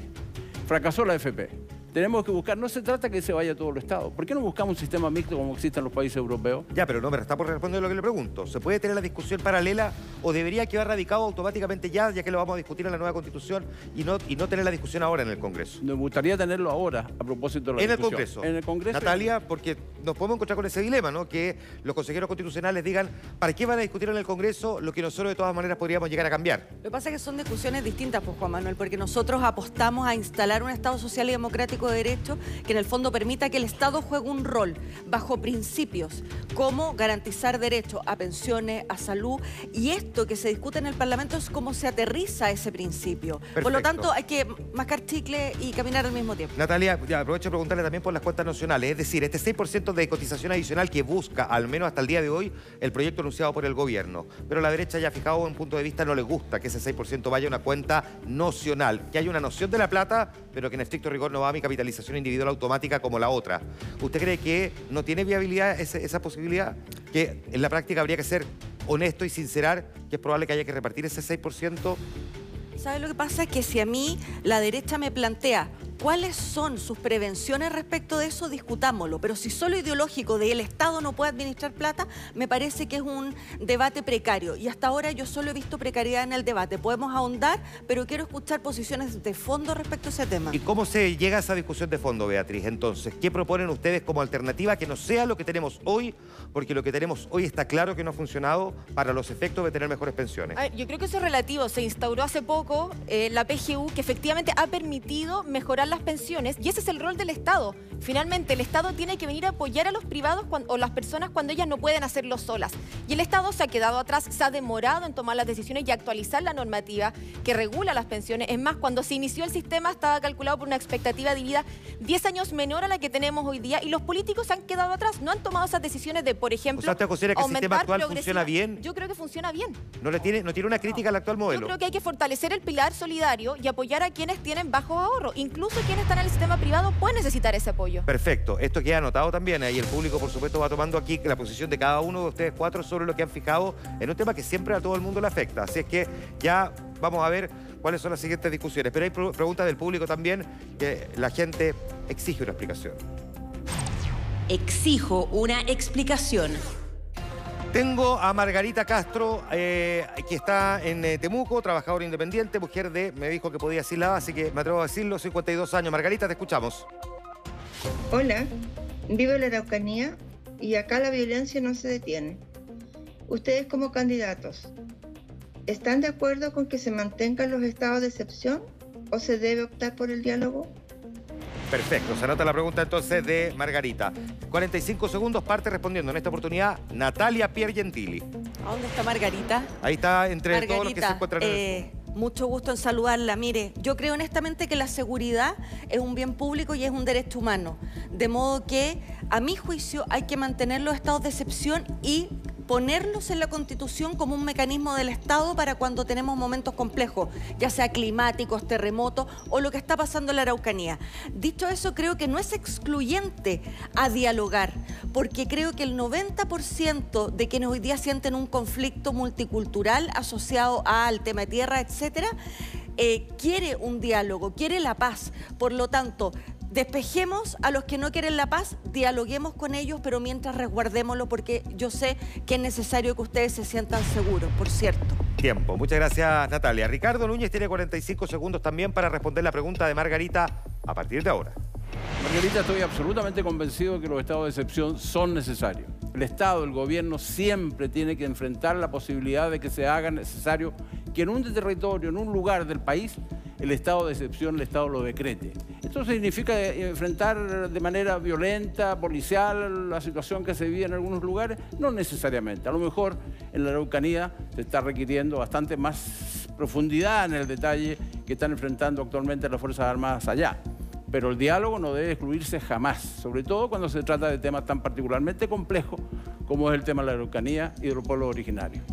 S7: Fracasó la FP. Tenemos que buscar, no se trata que se vaya todo el Estado. ¿Por qué no buscamos un sistema mixto como existe en los países europeos?
S1: Ya, pero no me está por responder lo que le pregunto. ¿Se puede tener la discusión paralela o debería quedar radicado automáticamente ya, ya que lo vamos a discutir en la nueva constitución y no, y no tener la discusión ahora en el Congreso?
S7: Me gustaría tenerlo ahora, a propósito de la
S1: En el
S7: discusión.
S1: Congreso.
S7: En el Congreso.
S1: Natalia, porque nos podemos encontrar con ese dilema, ¿no? Que los consejeros constitucionales digan, ¿para qué van a discutir en el Congreso lo que nosotros de todas maneras podríamos llegar a cambiar?
S9: Lo que pasa es que son discusiones distintas, pues Juan Manuel, porque nosotros apostamos a instalar un Estado social y democrático de derecho que en el fondo permita que el Estado juegue un rol bajo principios como garantizar derecho a pensiones, a salud, y esto que se discute en el Parlamento es cómo se aterriza ese principio. Por lo tanto, hay que mascar chicle y caminar al mismo tiempo.
S1: Natalia, ya aprovecho de preguntarle también por las cuentas nacionales, es decir, este 6% de cotización adicional que busca, al menos hasta el día de hoy, el proyecto anunciado por el gobierno. Pero la derecha ya fijado un punto de vista, no le gusta que ese 6% vaya a una cuenta nocional, que haya una noción de la plata, pero que en estricto rigor no va a mi capitalización individual automática como la otra. ¿Usted cree que no tiene viabilidad ese- esa posibilidad? Que en la práctica habría que ser honesto y sincerar que es probable que haya que repartir ese 6%.
S9: ¿Sabe lo que pasa? Que si a mí la derecha me plantea cuáles son sus prevenciones respecto de eso, discutámoslo. Pero si solo ideológico de el Estado no puede administrar plata, me parece que es un debate precario. Y hasta ahora yo solo he visto precariedad en el debate. Podemos ahondar, pero quiero escuchar posiciones de fondo respecto a ese tema.
S1: ¿Y cómo se llega a esa discusión de fondo, Beatriz? Entonces, ¿qué proponen ustedes como alternativa que no sea lo que tenemos hoy? Porque lo que tenemos hoy está claro que no ha funcionado para los efectos de tener mejores pensiones.
S3: Ver, yo creo que eso es relativo. Se instauró hace poco eh, la PGU que efectivamente ha permitido mejorar las pensiones y ese es el rol del Estado. Finalmente, el Estado tiene que venir a apoyar a los privados o las personas cuando ellas no pueden hacerlo solas. Y el Estado se ha quedado atrás, se ha demorado en tomar las decisiones y actualizar la normativa que regula las pensiones. Es más, cuando se inició el sistema estaba calculado por una expectativa de vida 10 años menor a la que tenemos hoy día y los políticos se han quedado atrás. No han tomado esas decisiones de, por ejemplo,
S1: O sea, ¿usted considera que el sistema
S3: aumentar
S1: actual funciona bien?
S3: Yo creo que funciona bien.
S1: ¿No, le tiene, ¿No tiene una crítica al actual
S3: Yo
S1: modelo?
S3: creo que hay que fortalecer el pilar solidario y apoyar a quienes tienen bajo ahorro. Incluso quienes están en el sistema privado pueden necesitar ese apoyo.
S1: Perfecto. Esto queda anotado también. ¿eh? Y el público, por supuesto, va tomando aquí la posición de cada uno de ustedes cuatro sobre lo que han fijado en un tema que siempre a todo el mundo le afecta. Así es que ya vamos a ver cuáles son las siguientes discusiones. Pero hay preguntas del público también que la gente exige una explicación.
S2: Exijo una explicación.
S1: Tengo a Margarita Castro, eh, que está en eh, Temuco, trabajadora independiente, mujer de, me dijo que podía decirla, así que me atrevo a decirlo, 52 años. Margarita, te escuchamos.
S11: Hola, vivo en la Araucanía y acá la violencia no se detiene. Ustedes como candidatos, ¿están de acuerdo con que se mantengan los estados de excepción o se debe optar por el diálogo?
S1: Perfecto, se anota la pregunta entonces de Margarita. 45 segundos, parte respondiendo en esta oportunidad Natalia Piergentili.
S9: ¿A dónde está Margarita?
S1: Ahí está entre todos los que se encuentran en el...
S9: eh, mucho gusto en saludarla. Mire, yo creo honestamente que la seguridad es un bien público y es un derecho humano. De modo que, a mi juicio, hay que mantener los estados de excepción y ponerlos en la Constitución como un mecanismo del Estado para cuando tenemos momentos complejos, ya sea climáticos, terremotos o lo que está pasando en la Araucanía. Dicho eso, creo que no es excluyente a dialogar, porque creo que el 90% de quienes hoy día sienten un conflicto multicultural asociado al tema de tierra, etcétera, eh, quiere un diálogo, quiere la paz. Por lo tanto, despejemos a los que no quieren la paz, dialoguemos con ellos, pero mientras resguardémoslo, porque yo sé que es necesario que ustedes se sientan seguros, por cierto.
S1: Tiempo. Muchas gracias, Natalia. Ricardo Núñez tiene 45 segundos también para responder la pregunta de Margarita a partir de ahora.
S7: Margarita, estoy absolutamente convencido de que los estados de excepción son necesarios. El Estado, el gobierno siempre tiene que enfrentar la posibilidad de que se haga necesario que en un territorio, en un lugar del país, el estado de excepción, el Estado lo decrete. Esto significa enfrentar de manera violenta, policial, la situación que se vive en algunos lugares, no necesariamente. A lo mejor en la Araucanía se está requiriendo bastante más profundidad en el detalle que están enfrentando actualmente las Fuerzas Armadas allá. Pero el diálogo no debe excluirse jamás, sobre todo cuando se trata de temas tan particularmente complejos como es el tema de la Araucanía y de los pueblos originarios.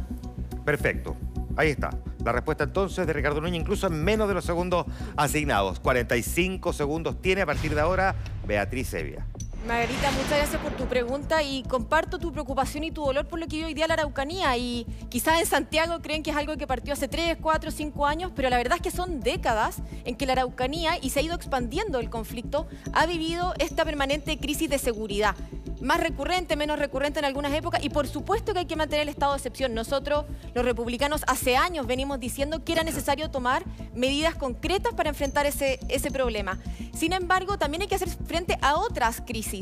S1: Perfecto. Ahí está. La respuesta entonces de Ricardo Núñez, incluso en menos de los segundos asignados. 45 segundos tiene a partir de ahora Beatriz Evia.
S3: Margarita, muchas gracias por tu pregunta y comparto tu preocupación y tu dolor por lo que vive hoy día la Araucanía. Y quizás en Santiago creen que es algo que partió hace 3, 4, 5 años, pero la verdad es que son décadas en que la Araucanía, y se ha ido expandiendo el conflicto, ha vivido esta permanente crisis de seguridad más recurrente, menos recurrente en algunas épocas y por supuesto que hay que mantener el estado de excepción. Nosotros, los republicanos, hace años venimos diciendo que era necesario tomar medidas concretas para enfrentar ese, ese problema. Sin embargo, también hay que hacer frente a otras crisis.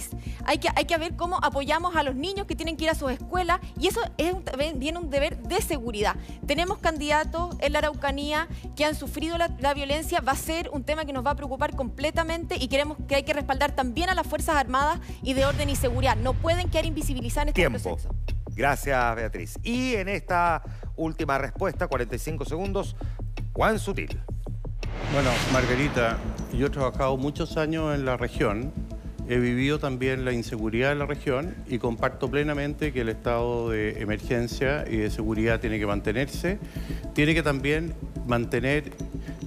S3: Hay que, hay que ver cómo apoyamos a los niños que tienen que ir a sus escuelas y eso es un, viene un deber de seguridad. Tenemos candidatos en la Araucanía que han sufrido la, la violencia, va a ser un tema que nos va a preocupar completamente y queremos que hay que respaldar también a las Fuerzas Armadas y de orden y seguridad no pueden quedar invisibilizadas en este
S1: Tiempo.
S3: proceso.
S1: Gracias, Beatriz. Y en esta última respuesta, 45 segundos, Juan Sutil.
S5: Bueno, Margarita, yo he trabajado muchos años en la región, he vivido también la inseguridad en la región y comparto plenamente que el estado de emergencia y de seguridad tiene que mantenerse, tiene que también mantener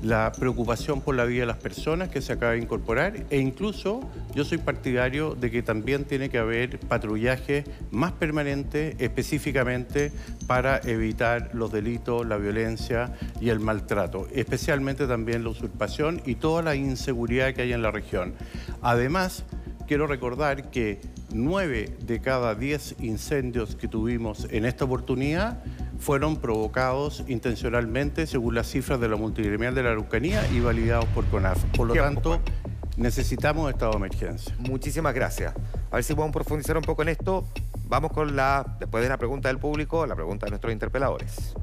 S5: la preocupación por la vida de las personas que se acaba de incorporar e incluso yo soy partidario de que también tiene que haber patrullaje más permanente específicamente para evitar los delitos, la violencia y el maltrato, especialmente también la usurpación y toda la inseguridad que hay en la región. Además, quiero recordar que nueve de cada diez incendios que tuvimos en esta oportunidad fueron provocados intencionalmente según las cifras de la multigremial de la Araucanía y validados por CONAF. Por lo tanto, necesitamos estado de emergencia.
S1: Muchísimas gracias. A ver si podemos profundizar un poco en esto. Vamos con la, después de la pregunta del público, la pregunta de nuestros interpeladores.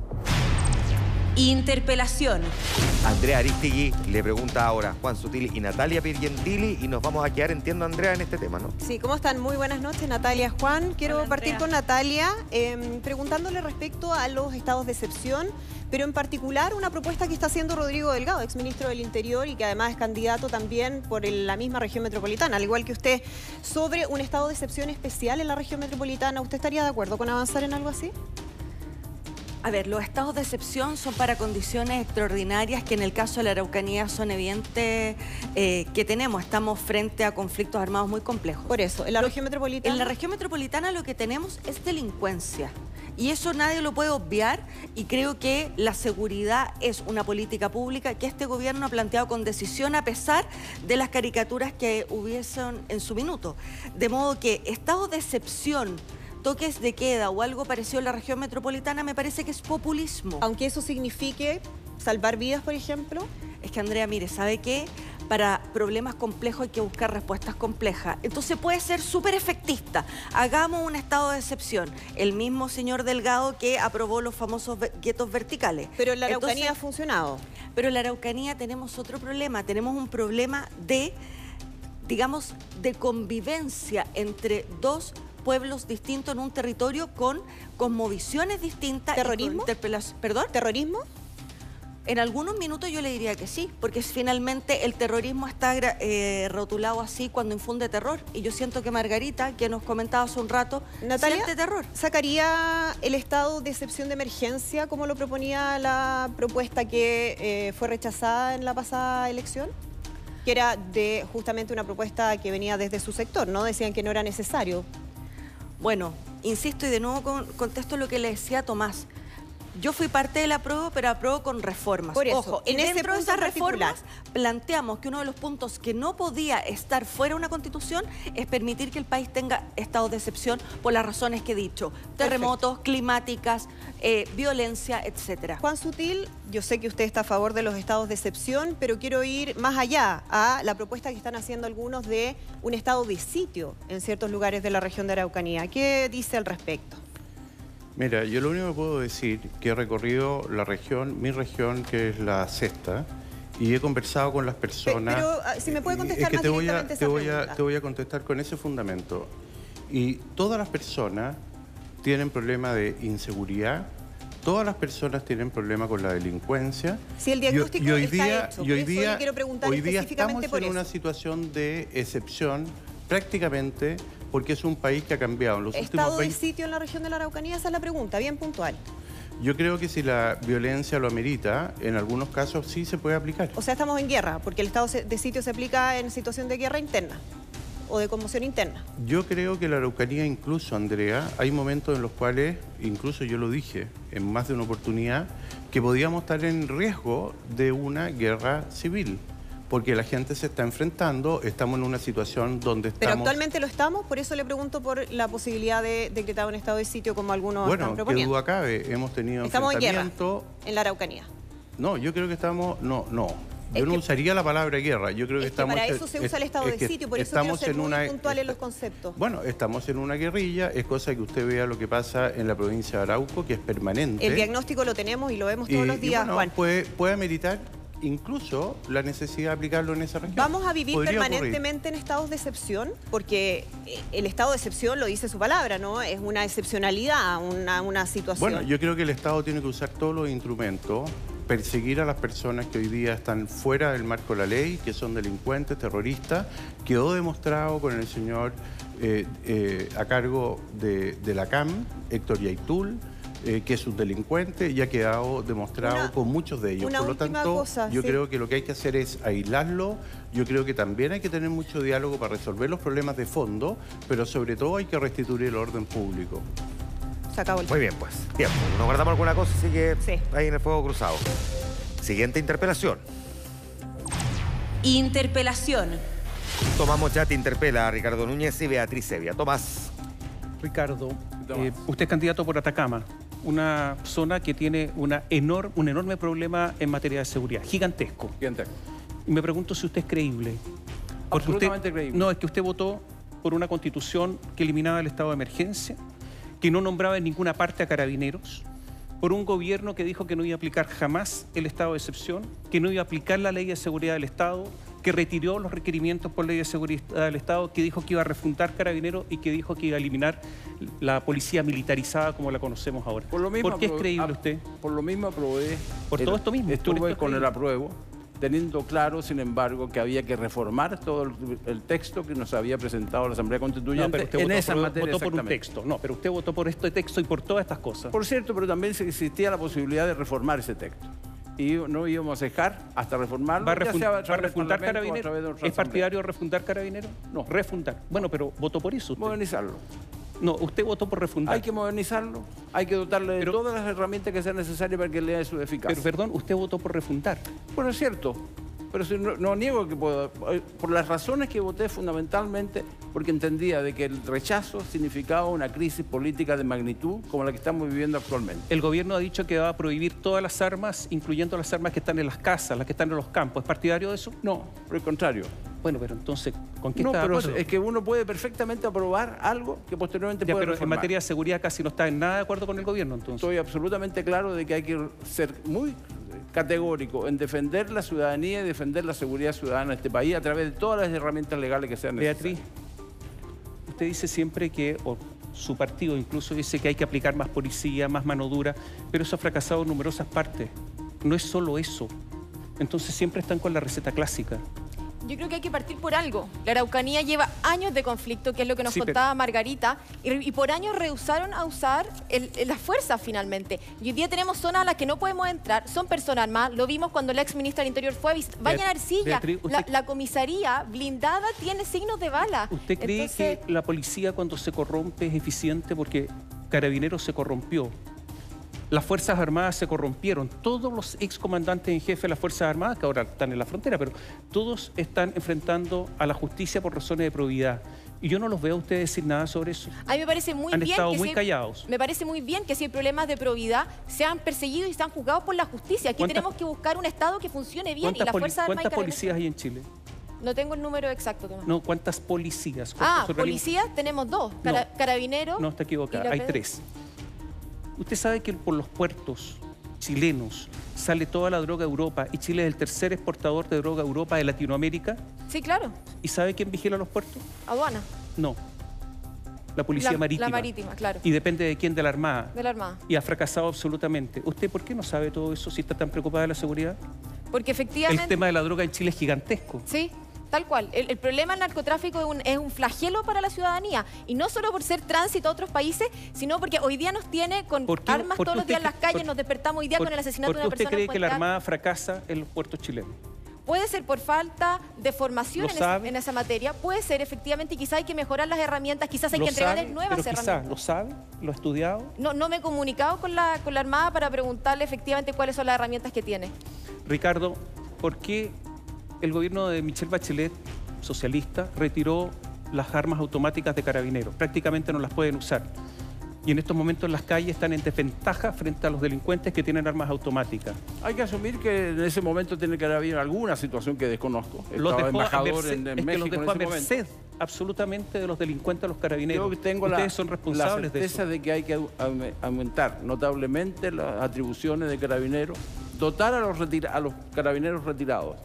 S2: Interpelación.
S1: Andrea Aristigui le pregunta ahora a Juan Sutil y Natalia Pirgentili y nos vamos a quedar, entiendo, Andrea, en este tema, ¿no?
S10: Sí, ¿cómo están? Muy buenas noches, Natalia. Juan, quiero
S3: Hola,
S10: partir con Natalia eh, preguntándole respecto a los estados de excepción, pero en particular una propuesta que está haciendo Rodrigo Delgado, exministro del Interior y que además es candidato también por el- la misma región metropolitana, al igual que usted, sobre un estado de excepción especial en la región metropolitana. ¿Usted estaría de acuerdo con avanzar en algo así?
S9: A ver, los estados de excepción son para condiciones extraordinarias que en el caso de la Araucanía son evidentes eh, que tenemos. Estamos frente a conflictos armados muy complejos.
S10: Por eso, en la región metropolitana...
S9: En la región metropolitana lo que tenemos es delincuencia. Y eso nadie lo puede obviar y creo que la seguridad es una política pública que este gobierno ha planteado con decisión a pesar de las caricaturas que hubiesen en su minuto. De modo que estados de excepción, toques de queda o algo parecido en la región metropolitana me parece que es populismo.
S10: Aunque eso signifique salvar vidas, por ejemplo.
S9: Es que Andrea, mire, ¿sabe qué? Para problemas complejos hay que buscar respuestas complejas. Entonces puede ser súper efectista. Hagamos un estado de excepción. El mismo señor Delgado que aprobó los famosos guetos verticales.
S10: Pero en la
S9: Entonces,
S10: Araucanía ha funcionado.
S9: pero en la Araucanía tenemos otro problema. Tenemos un problema de, digamos, de convivencia entre dos pueblos distintos en un territorio con cosmovisiones distintas.
S10: ¿Terrorismo?
S9: ¿Perdón?
S10: ¿Terrorismo?
S9: En algunos minutos yo le diría que sí, porque finalmente el terrorismo está eh, rotulado así cuando infunde terror. Y yo siento que Margarita, que nos comentaba hace un rato,
S10: Natalia,
S9: siente terror.
S10: ¿sacaría el estado de excepción de emergencia como lo proponía la propuesta que eh, fue rechazada en la pasada elección? Que era de justamente una propuesta que venía desde su sector, ¿no? Decían que no era necesario.
S9: Bueno, insisto y de nuevo con- contesto lo que le decía Tomás. Yo fui parte de la pero apruebo con reformas.
S10: Por eso,
S9: Ojo,
S10: en
S9: dentro de esas reformas planteamos que uno de los puntos que no podía estar fuera de una constitución es permitir que el país tenga estados de excepción por las razones que he dicho. Terremotos, climáticas, eh, violencia, etcétera.
S10: Juan Sutil, yo sé que usted está a favor de los estados de excepción, pero quiero ir más allá a la propuesta que están haciendo algunos de un estado de sitio en ciertos lugares de la región de Araucanía. ¿Qué dice al respecto?
S5: Mira, yo lo único que puedo decir que he recorrido la región, mi región, que es la sexta, y he conversado con las personas.
S10: Pero ah, si me puede contestar
S5: es que
S10: más
S5: te voy, a, te, voy a, te voy a contestar con ese fundamento. Y todas las personas tienen problemas de inseguridad, todas las personas tienen problemas con la delincuencia.
S10: Si el
S5: Y-
S10: diagnóstico
S5: y hoy
S10: está
S5: día,
S10: hecho,
S5: y hoy día,
S10: le quiero preguntar
S5: hoy día
S10: específicamente
S5: estamos en una situación de excepción prácticamente porque es un país que ha cambiado. En los últimos
S10: ¿Estado de
S5: 20
S10: sitio en la región de la Araucanía? Esa es la pregunta, bien puntual.
S5: Yo creo que si la violencia lo amerita, en algunos casos sí se puede aplicar.
S10: O sea, estamos en guerra, porque el estado de sitio se aplica en situación de guerra interna o de conmoción interna.
S5: Yo creo que la Araucanía incluso, Andrea, hay momentos en los cuales, incluso yo lo dije en más de una oportunidad, que podíamos estar en riesgo de una guerra civil, porque la gente se está enfrentando, estamos en una situación donde
S10: Pero
S5: estamos...
S10: actualmente lo estamos, por eso le pregunto por la posibilidad de decretar un estado de sitio como algunos
S5: Bueno,
S10: están
S5: qué
S10: proponiendo.
S5: duda cabe, hemos tenido
S10: Estamos en guerra en la Araucanía.
S5: No, yo creo que estamos... No, no.
S10: Es
S5: Yo no
S10: que-
S5: usaría la palabra guerra, yo creo que
S10: Es que
S5: estamos...
S10: para eso se usa el estado
S5: es
S10: de sitio, por eso quiero
S5: estamos
S10: ser
S5: en
S10: muy
S5: una-
S10: puntual en los conceptos.
S5: Bueno, estamos en una guerrilla, es cosa que usted vea lo que pasa en la provincia de Arauco, que es permanente.
S10: El diagnóstico lo tenemos y lo vemos todos
S5: Y-
S10: los
S5: y
S10: días,
S5: bueno,
S10: Juan.
S5: Puede, puede ameritar incluso la necesidad de aplicarlo en esa región.
S10: ¿Vamos a vivir
S5: ocurrir.
S10: permanentemente en estados de excepción? Porque eh, el estado de excepción lo dice su palabra, ¿no? Es una excepcionalidad, una, una situación.
S5: Bueno, yo creo que el Estado tiene que usar todos los instrumentos, perseguir a las personas que hoy día están fuera del marco de la ley, que son delincuentes, terroristas. Quedó demostrado con el señor eh, eh, a cargo de, de la CAM, Héctor Yaitul, eh, que es un delincuente y ha quedado demostrado
S10: Una-
S5: con muchos de ellos.
S10: una
S5: Por lo tanto,
S10: cosa,
S5: yo
S10: sí.
S5: creo que lo que hay que hacer es aislarlo. Yo creo que también hay que tener mucho diálogo para resolver los problemas de fondo, pero sobre todo hay que restituir el orden público.
S10: Se acabó el
S1: Muy bien, pues. Tiempo. Nos guardamos alguna cosa, así que
S10: Sí.
S1: ahí en el fuego cruzado. Siguiente interpelación.
S2: Interpelación.
S1: Tomamos ya te interpela a Ricardo Núñez y Beatriz Sevilla. Tomás.
S8: Ricardo,
S7: Tomás.
S8: eh, usted es candidato por Atacama, una zona que tiene una enor- un enorme problema en materia de seguridad, gigantesco.
S7: Gente,
S8: Y me pregunto si usted es creíble. Porque
S7: Absolutamente
S8: usted,
S7: creíble.
S8: No, es que usted votó por una constitución que eliminaba el estado de emergencia, que no nombraba en ninguna parte a carabineros, por un gobierno que dijo que no iba a aplicar jamás el estado de excepción, que no iba a aplicar la ley de seguridad del Estado, que retiró los requerimientos por ley de seguridad del Estado, que dijo que iba a refundar carabineros y que dijo que iba a eliminar la policía militarizada como la conocemos ahora.
S7: Por lo mismo
S8: ¿Por qué es creíble
S7: ap-
S8: usted?
S7: Por lo mismo aprobé.
S8: Por todo esto mismo,
S7: Estuve
S8: esto
S7: con el
S8: creíble.
S7: apruebo, teniendo claro, sin embargo, que había que reformar todo el, el texto que nos había presentado la Asamblea Constituyente
S8: No, pero usted
S7: en
S8: votó,
S7: esa
S8: por,
S7: materia
S8: votó por un texto. No, pero usted votó por este texto y por todas estas cosas.
S7: Por cierto, pero también existía la posibilidad de reformar ese texto. Y no íbamos a dejar hasta reformarlo.
S8: ¿Va a,
S7: ya
S8: refun-
S7: sea
S8: va a carabineros? ¿Es partidario de refundar carabineros? No, refundar. Bueno, pero votó por eso. usted.
S7: Modernizarlo.
S8: No, usted votó por refundar.
S7: Hay que modernizarlo, hay que dotarle de todas las herramientas que sean necesarias para que le dé su eficacia.
S8: Pero perdón, usted votó por refundar.
S7: Bueno, es cierto, pero si no, no niego que puedo. eh, Por las razones que voté fundamentalmente, porque entendía de que el rechazo significaba una crisis política de magnitud como la que estamos viviendo actualmente.
S8: El gobierno ha dicho que va a prohibir todas las armas, incluyendo las armas que están en las casas, las que están en los campos. ¿Es partidario de eso?
S7: No, por el contrario.
S8: Bueno, pero entonces, ¿con qué
S7: No,
S8: está
S7: pero
S8: acuerdo?
S7: es que uno puede perfectamente aprobar algo que posteriormente
S8: Ya,
S7: puede
S8: pero en materia de seguridad casi no está en nada de acuerdo con el gobierno, entonces.
S7: Estoy absolutamente claro de que hay que ser muy categórico en defender la ciudadanía y defender la seguridad ciudadana de este país a través de todas las herramientas legales que sean necesarias.
S8: Beatriz, usted dice siempre que, o su partido incluso dice que hay que aplicar más policía, más mano dura, pero eso ha fracasado en numerosas partes. No es solo eso. Entonces siempre están con la receta clásica.
S3: Yo creo que hay que partir por algo. La Araucanía lleva años de conflicto, que es lo que nos
S8: Sí, pero-
S3: contaba Margarita, y, y por años rehusaron a usar el- el- las fuerzas finalmente. Y hoy día tenemos zonas a las que no podemos entrar, son personas armadas, lo vimos cuando la ex ministra del Interior fue a visitar. Vayan a Arcilla,
S8: Beatriz,
S3: la, comisaría blindada tiene signos de bala.
S8: ¿Usted cree
S3: Entonces,
S8: que la policía cuando se corrompe es eficiente porque Carabineros se corrompió? Las Fuerzas Armadas se corrompieron. Todos los excomandantes en jefe de las Fuerzas Armadas, que ahora están en la frontera, pero todos están enfrentando a la justicia por razones de probidad. Y yo no los veo a ustedes decir nada sobre eso.
S3: A mí me parece muy
S8: Han
S3: bien
S8: estado
S3: que
S8: muy
S3: si-
S8: callados.
S3: Me parece muy bien que si hay problemas de probidad sean perseguidos y sean juzgados por la justicia. Aquí
S8: ¿Cuántas-
S3: tenemos que buscar un Estado que funcione bien y
S8: ¿Cuántas,
S3: las Fuerzas Armadas
S8: cuántas policías hay en Chile?
S3: No tengo el número exacto, Tomás.
S8: No, ¿cuántas policías?
S3: ah, policías tenemos dos. Cara- Carabineros.
S8: No, está equivocada. Hay tres. Usted sabe que por los puertos chilenos sale toda la droga a Europa y Chile es el tercer exportador de droga a Europa de Latinoamérica.
S3: Sí, claro.
S8: ¿Y sabe quién vigila los puertos?
S3: Aduana.
S8: No. La policía
S3: La-
S8: marítima.
S3: La marítima, claro.
S8: Y depende de quién, de la Armada.
S3: De la Armada.
S8: Y ha fracasado absolutamente. ¿Usted por qué no sabe todo eso si está tan preocupada de la seguridad?
S3: Porque efectivamente.
S8: El tema de la droga en Chile es gigantesco.
S3: Sí, tal cual. El, el problema del narcotráfico es un, es un flagelo para la ciudadanía. Y no solo por ser tránsito a otros países, sino porque hoy día nos tiene con
S8: ¿Por qué-
S3: armas todos los días en
S8: usted
S3: las calles,
S8: por-
S3: nos despertamos hoy día
S8: ¿Por,
S3: con el asesinato de una
S8: usted
S3: persona.
S8: cree
S3: en
S8: que la. Armada fracasa en los puertos chilenos?
S3: Puede ser por falta de formación
S8: ¿Lo
S3: en, esa-
S8: sabe?
S3: en esa materia, puede ser efectivamente, y quizás hay que mejorar las herramientas, quizás hay
S8: ¿Lo
S3: que entregarles
S8: sabe?
S3: nuevas
S8: Pero
S3: herramientas.
S8: ¿lo sabe? ¿Lo ha estudiado?
S3: No, no me he comunicado con la, con la Armada para preguntarle efectivamente cuáles son las herramientas que tiene.
S8: Ricardo, ¿por qué el gobierno de Michelle Bachelet, socialista, retiró las armas automáticas de carabineros? Prácticamente no las pueden usar. Y en estos momentos las calles están en desventaja frente a los delincuentes que tienen armas automáticas.
S7: Hay que asumir que en ese momento tiene que haber alguna situación que desconozco.
S8: Los dejó a
S7: embajador en, en
S8: es que
S7: México
S8: los dejó
S7: en
S8: a
S7: momento.
S8: merced absolutamente de los delincuentes a los carabineros.
S7: Yo tengo la,
S8: Ustedes son
S7: la
S8: responsables de eso.
S7: de que hay que au- aume- aumentar notablemente las atribuciones de carabineros, dotar a los, retira- a los carabineros retirados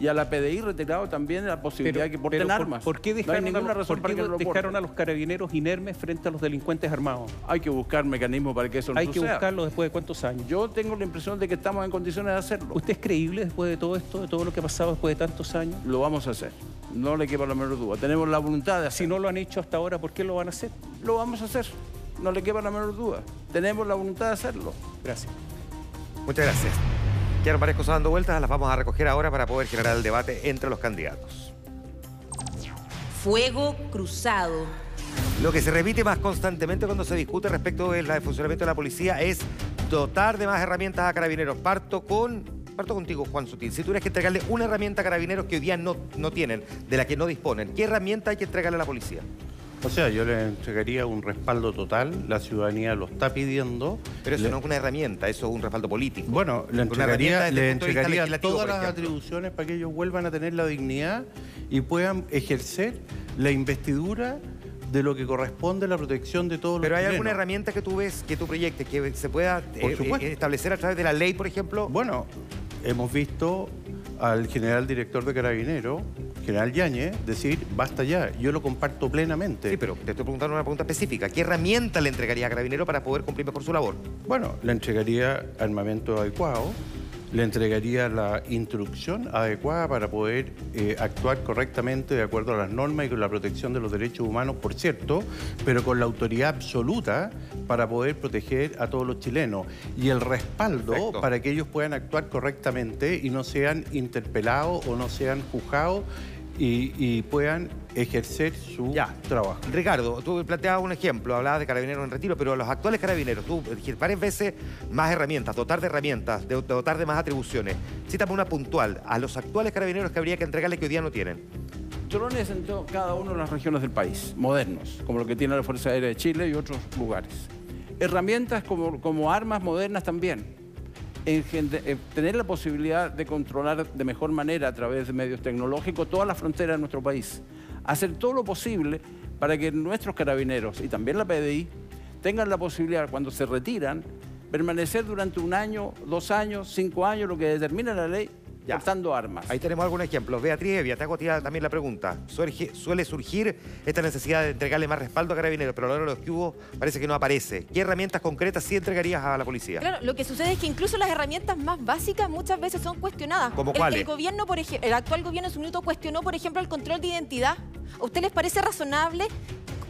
S7: y a la PDI retirado también la posibilidad de que porten
S8: pero ¿por-
S7: armas.
S8: ¿Por qué
S7: no hay
S8: dejaron, a,
S7: ninguna
S8: los-
S7: razón
S8: por
S7: para
S8: qué
S7: que
S8: dejaron a los carabineros inermes frente a los delincuentes armados?
S7: Hay que buscar mecanismos para que eso no
S8: Hay que buscarlo después de cuántos años.
S7: Yo tengo la impresión de que estamos en condiciones de hacerlo.
S8: ¿Usted es creíble después de todo esto, de todo lo que ha pasado después de tantos años?
S7: Lo vamos a hacer. No le quepa la menor duda. Tenemos la voluntad de
S8: Si
S7: hacerlo.
S8: no lo han hecho hasta ahora, ¿por qué lo van a hacer?
S7: Lo vamos a hacer. No le quepa la menor duda. Tenemos la voluntad de hacerlo.
S8: Gracias.
S1: Muchas gracias. Quedaron varias cosas dando vueltas, las vamos a recoger ahora para poder generar el debate entre los candidatos.
S2: Fuego cruzado.
S1: Lo que se repite más constantemente cuando se discute respecto del funcionamiento de la policía es dotar de más herramientas a carabineros. Parto con parto contigo, Juan Sutil. Si tuvieras que entregarle una herramienta a carabineros que hoy día no, no tienen, de la que no disponen, ¿qué herramienta hay que entregarle a la policía?
S5: O sea, yo le entregaría un respaldo total, la ciudadanía lo está pidiendo.
S1: Pero eso
S5: Le-
S1: no es una herramienta, eso es un respaldo político.
S5: Bueno, le entregaría, le entregaría todas las atribuciones para que ellos vuelvan a tener la dignidad y puedan ejercer la investidura de lo que corresponde a la protección de todos
S1: Pero
S5: los
S1: hay alguna herramienta que tú ves, que tú proyectes, que se pueda eh, eh, establecer a través de la ley, por ejemplo.
S5: Bueno, hemos visto al general director de Carabinero, general Yañez, decir, basta ya, yo lo comparto plenamente.
S1: Sí, pero te estoy preguntando una pregunta específica. ¿Qué herramienta le entregaría a Carabinero para poder cumplir mejor su labor?
S5: Bueno, le entregaría armamento adecuado, le entregaría la instrucción adecuada para poder eh, actuar correctamente de acuerdo a las normas y con la protección de los derechos humanos, por cierto, pero con la autoridad absoluta para poder proteger a todos los chilenos. Y el respaldo
S1: Perfecto.
S5: para que ellos puedan actuar correctamente y no sean interpelados o no sean juzgados y, y puedan ejercer su
S1: Ya.
S5: trabajo.
S1: Ricardo, tú planteabas un ejemplo, hablabas de carabineros en retiro, pero los actuales carabineros, tú dijiste varias veces más herramientas, dotar de herramientas, de, de dotar de más atribuciones. Cítame una puntual, a los actuales carabineros que habría que entregarle que hoy día no tienen.
S7: Drones en to- cada una de las regiones del país, modernos, como lo que tiene la Fuerza Aérea de Chile y otros lugares. Herramientas como, como armas modernas también. Eh, tener la posibilidad de controlar de mejor manera a través de medios tecnológicos todas las fronteras de nuestro país. Hacer todo lo posible para que nuestros carabineros y también la PDI tengan la posibilidad, cuando se retiran, permanecer durante un año, dos años, cinco años, lo que determina la ley,
S1: Ya.
S7: portando armas.
S1: Ahí tenemos algunos ejemplos. Beatriz Evia, te hago también la pregunta. Suele surgir esta necesidad de entregarle más respaldo a carabineros, pero a lo largo de los que hubo parece que no aparece. ¿Qué herramientas concretas sí entregarías a la policía?
S3: Claro, lo que sucede es que incluso las herramientas más básicas muchas veces son cuestionadas.
S1: ¿Cómo
S3: El-
S1: cuáles?
S3: El, gobierno, por ejemplo, el actual gobierno en su minuto cuestionó, por ejemplo, el control de identidad. ¿A usted les parece razonable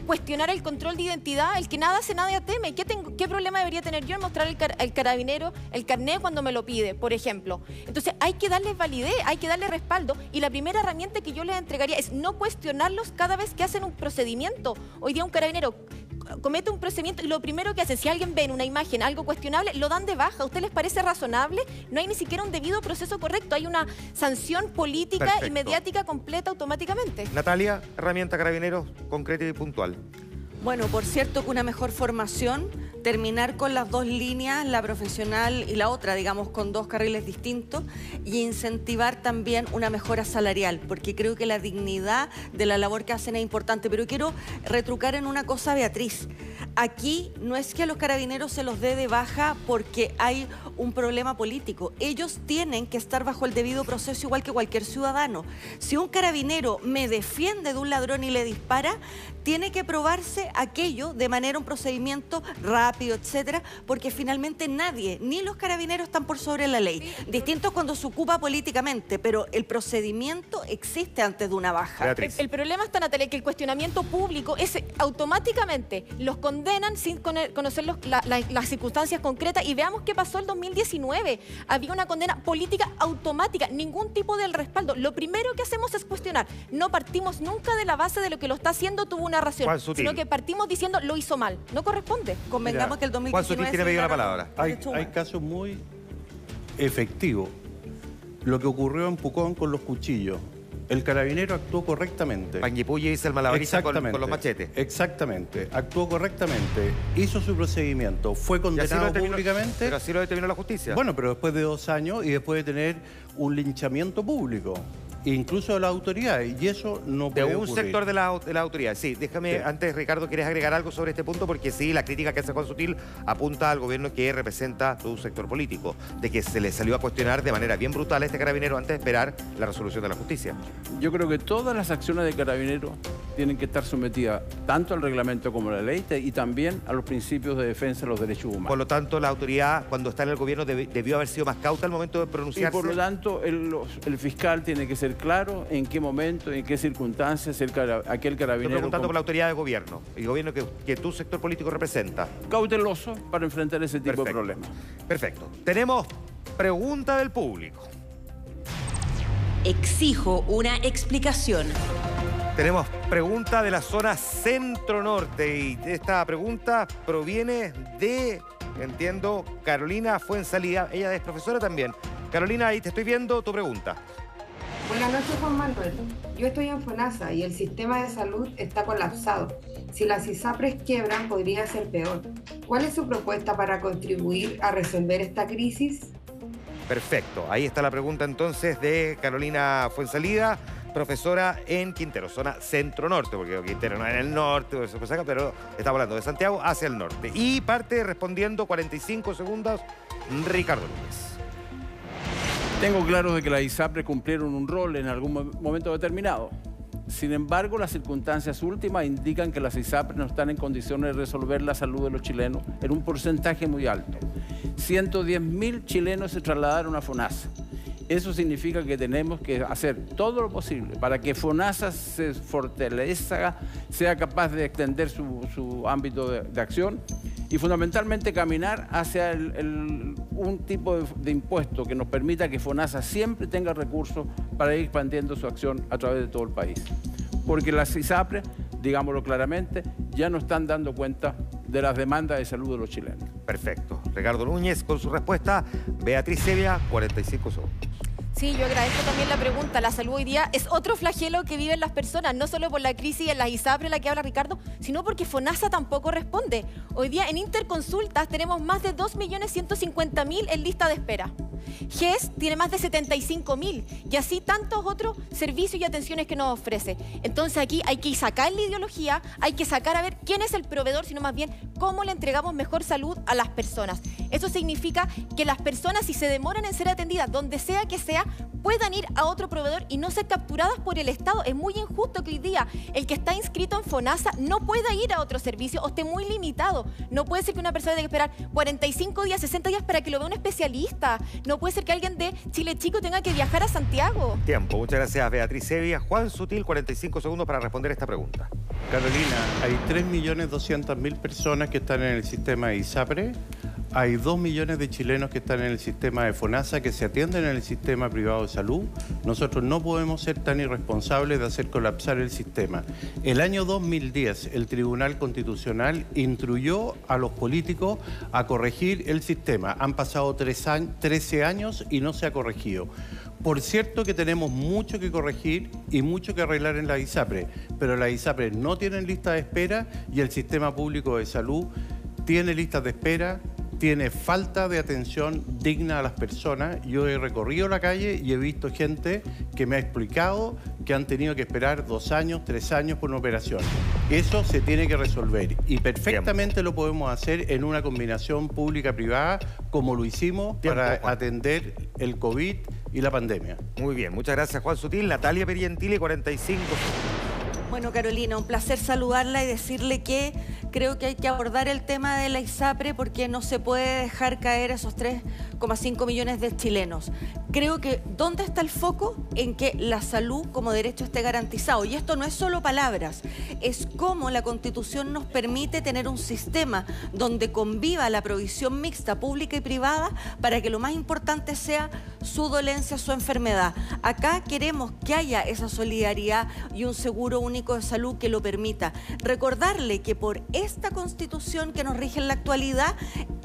S3: cuestionar el control de identidad? El que nada hace, nada teme. ¿Qué, tengo- qué problema debería tener yo en mostrar el, car- carabinero el carné cuando me lo pide, por ejemplo? Entonces hay que darles validez, hay que darle respaldo. Y la primera herramienta que yo les entregaría es no cuestionarlos cada vez que hacen un procedimiento. Hoy día un carabinero comete un procedimiento y lo primero que hace, si alguien ve en una imagen algo cuestionable, lo dan de baja. ¿A usted les parece razonable? No hay ni siquiera un debido proceso correcto, hay una sanción política y mediática completa automáticamente.
S1: Natalia, herramienta carabineros concreta y puntual.
S9: Bueno, por cierto que una mejor formación, terminar con las dos líneas, la profesional y la otra, digamos, con dos carriles distintos, y incentivar también una mejora salarial, porque creo que la dignidad de la labor que hacen es importante. Pero quiero retrucar en una cosa, Beatriz. Aquí no es que a los carabineros se los dé de baja porque hay un problema político. Ellos tienen que estar bajo el debido proceso igual que cualquier ciudadano. Si un carabinero me defiende de un ladrón y le dispara, tiene que probarse aquello de manera un procedimiento rápido, etcétera, porque finalmente nadie, ni los carabineros están por sobre la ley. Distinto es cuando se ocupa políticamente, pero el procedimiento existe antes de una baja.
S3: El, el problema está, Natalia, que el cuestionamiento público es automáticamente los condenan sin cono- conocer los- la- la- las circunstancias concretas y veamos qué pasó el 2019. Había una condena política automática, ningún tipo de respaldo. Lo primero que hacemos es cuestionar. No partimos nunca de la base de lo que lo está haciendo tuvo una
S1: Sutil.
S3: sino que partimos diciendo lo hizo mal. No corresponde.
S9: Convengamos que el 2019
S1: Juan Sutil tiene pedido la palabra.
S5: Hay, hay casos muy efectivos. Lo que ocurrió en Pucón con los cuchillos. El carabinero actuó correctamente.
S1: Panguipulli dice el malabarista con,
S5: Exactamente.
S1: con los machetes.
S5: Exactamente. Actuó correctamente. Hizo su procedimiento. Fue condenado
S1: determinó-
S5: públicamente.
S1: Pero así lo determinó la justicia.
S5: Bueno, pero después de dos años y después de tener un linchamiento público, incluso de la autoridad, y eso no
S1: de
S5: puede
S1: un
S5: ocurrir.
S1: sector de la, de la autoridad. Sí, déjame,
S5: Sí.
S1: antes, Ricardo, ¿quieres agregar algo sobre este punto? Porque sí, la crítica que hace Juan Sutil apunta al gobierno que representa todo un sector político, de que se le salió a cuestionar de manera bien brutal a este carabinero antes de esperar la resolución de la justicia.
S7: Yo creo que todas las acciones de carabineros tienen que estar sometidas tanto al reglamento como a la ley y también a los principios de defensa de los derechos humanos.
S1: Por lo tanto, la autoridad, cuando está en el gobierno, debió haber sido más cauta al momento de
S7: Y
S1: pronunciarse.
S7: por lo tanto, el, los- el fiscal tiene que ser claro en qué momento, en qué circunstancias el cara- aquel
S1: Estoy
S7: carabinero
S1: preguntando
S7: con-
S1: por la autoridad de gobierno, el gobierno que, que tu sector político representa.
S7: cauteloso para enfrentar ese tipo de
S1: Perfecto.
S7: problemas.
S1: Perfecto. Tenemos pregunta del público.
S2: Exijo una explicación.
S1: Tenemos pregunta de la zona centro-norte y esta pregunta proviene de, entiendo, Carolina Fuensalida. Ella es profesora también. Carolina, ahí te estoy viendo tu pregunta.
S12: Buenas noches, Juan Manuel. Yo estoy en FONASA y el sistema de salud está colapsado. Si las ISAPRES quiebran, podría ser peor. ¿Cuál es su propuesta para contribuir a resolver esta crisis?
S1: Perfecto. Ahí está la pregunta entonces de Carolina Fuensalida, profesora en Quintero, zona centro-norte, porque Quintero no es en el norte, pero estamos hablando de Santiago hacia el norte. Y parte respondiendo 45 segundos, Ricardo Núñez.
S7: Tengo claro de que las ISAPRE cumplieron un rol en algún mo- momento determinado. Sin embargo, las circunstancias últimas indican que las ISAPRE no están en condiciones de resolver la salud de los chilenos en un porcentaje muy alto. 110.000 chilenos se trasladaron a FONASA. Eso significa que tenemos que hacer todo lo posible para que FONASA se fortalezca, sea capaz de extender su, ámbito de acción y fundamentalmente caminar hacia un tipo de, impuesto que nos permita que FONASA siempre tenga recursos para ir expandiendo su acción a través de todo el país. Porque las ISAPRE, digámoslo claramente, ya no están dando cuenta de las demandas de salud de los chilenos.
S1: Perfecto. Ricardo Núñez con su respuesta. Beatriz Sevilla, 45 segundos.
S3: Sí, yo agradezco también la pregunta. La salud hoy día es otro flagelo que viven las personas, no solo por la crisis en las ISAPRE, la que habla Ricardo, sino porque FONASA tampoco responde. Hoy día en Interconsultas tenemos más de 2.150.000 en lista de espera. GES tiene más de 75.000 y así tantos otros servicios y atenciones que nos ofrece. Entonces aquí hay que sacar la ideología, hay que sacar a ver quién es el proveedor, sino más bien cómo le entregamos mejor salud a las personas. Eso significa que las personas, si se demoran en ser atendidas, donde sea que sea, puedan ir a otro proveedor y no ser capturadas por el Estado. Es muy injusto que hoy día el que está inscrito en FONASA no pueda ir a otro servicio o esté muy limitado. No puede ser que una persona tenga que esperar 45 días, 60 días para que lo vea un especialista. No puede ser que alguien de Chile Chico tenga que viajar a Santiago.
S1: Tiempo. Muchas gracias, Beatriz Sevilla. Juan Sutil, 45 segundos para responder esta pregunta.
S5: Carolina, hay 3.200.000 personas que están en el sistema de ISAPRE. Hay dos millones de chilenos que están en el sistema de FONASA que se atienden en el sistema privado de salud. Nosotros no podemos ser tan irresponsables de hacer colapsar el sistema. El año 2010 el Tribunal Constitucional instruyó a los políticos a corregir el sistema. Han pasado 13 años y no se ha corregido. Por cierto que tenemos mucho que corregir y mucho que arreglar en la ISAPRE, pero la ISAPRE no tienen lista de espera y el sistema público de salud tiene listas de espera, tiene falta de atención digna a las personas. Yo he recorrido la calle y he visto gente que me ha explicado que han tenido que esperar dos años, tres años por una operación. Eso se tiene que resolver y perfectamente lo podemos hacer en una combinación pública-privada como lo hicimos para atender el COVID y la pandemia.
S1: Muy bien, muchas gracias Juan Sutil. Natalia Perientile, 45.
S9: Bueno, Carolina, un placer saludarla y decirle que creo que hay que abordar el tema de la ISAPRE porque no se puede dejar caer esos 3,5 millones de chilenos. Creo que ¿dónde está el foco? En que la salud como derecho esté garantizado. Y esto no es solo palabras, es cómo la Constitución nos permite tener un sistema donde conviva la provisión mixta pública y privada para que lo más importante sea su dolencia, su enfermedad. Acá queremos que haya esa solidaridad y un seguro único de salud que lo permita. Recordarle que por esta constitución que nos rige en la actualidad,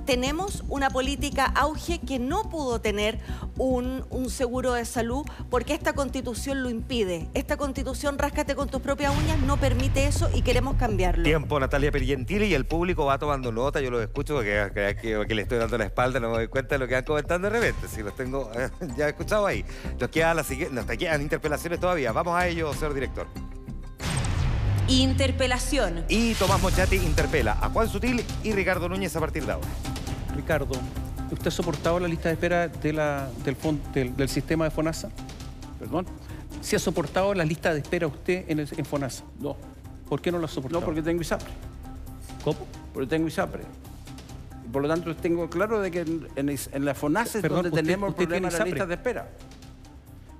S9: tenemos una política auge que no pudo tener un, un, seguro de salud porque esta constitución lo impide. Esta constitución, ráscate con tus propias uñas, no permite eso y queremos cambiarlo.
S1: Tiempo, Natalia Pergentili, y el público va tomando nota, yo lo escucho porque que, le estoy dando la espalda, no me doy cuenta de lo que van comentando de repente, si los tengo [laughs] ya escuchado ahí. Nos queda la nos quedan interpelaciones todavía. Vamos a ello, señor director.
S2: Interpelación.
S1: Y Tomás Mochati interpela a Juan Sutil y Ricardo Núñez a partir de ahora.
S8: Ricardo, ¿usted ha soportado la lista de espera de la, del, del, sistema de FONASA?
S7: ¿Perdón?
S8: ¿Si ha soportado la lista de espera usted en, en FONASA?
S7: No.
S8: ¿Por qué no la ha soportado?
S7: No, porque tengo ISAPRE.
S8: ¿Cómo?
S7: Porque tengo ISAPRE. Por lo tanto, tengo claro de que en, la FONASA es donde tenemos el problema de la lista de espera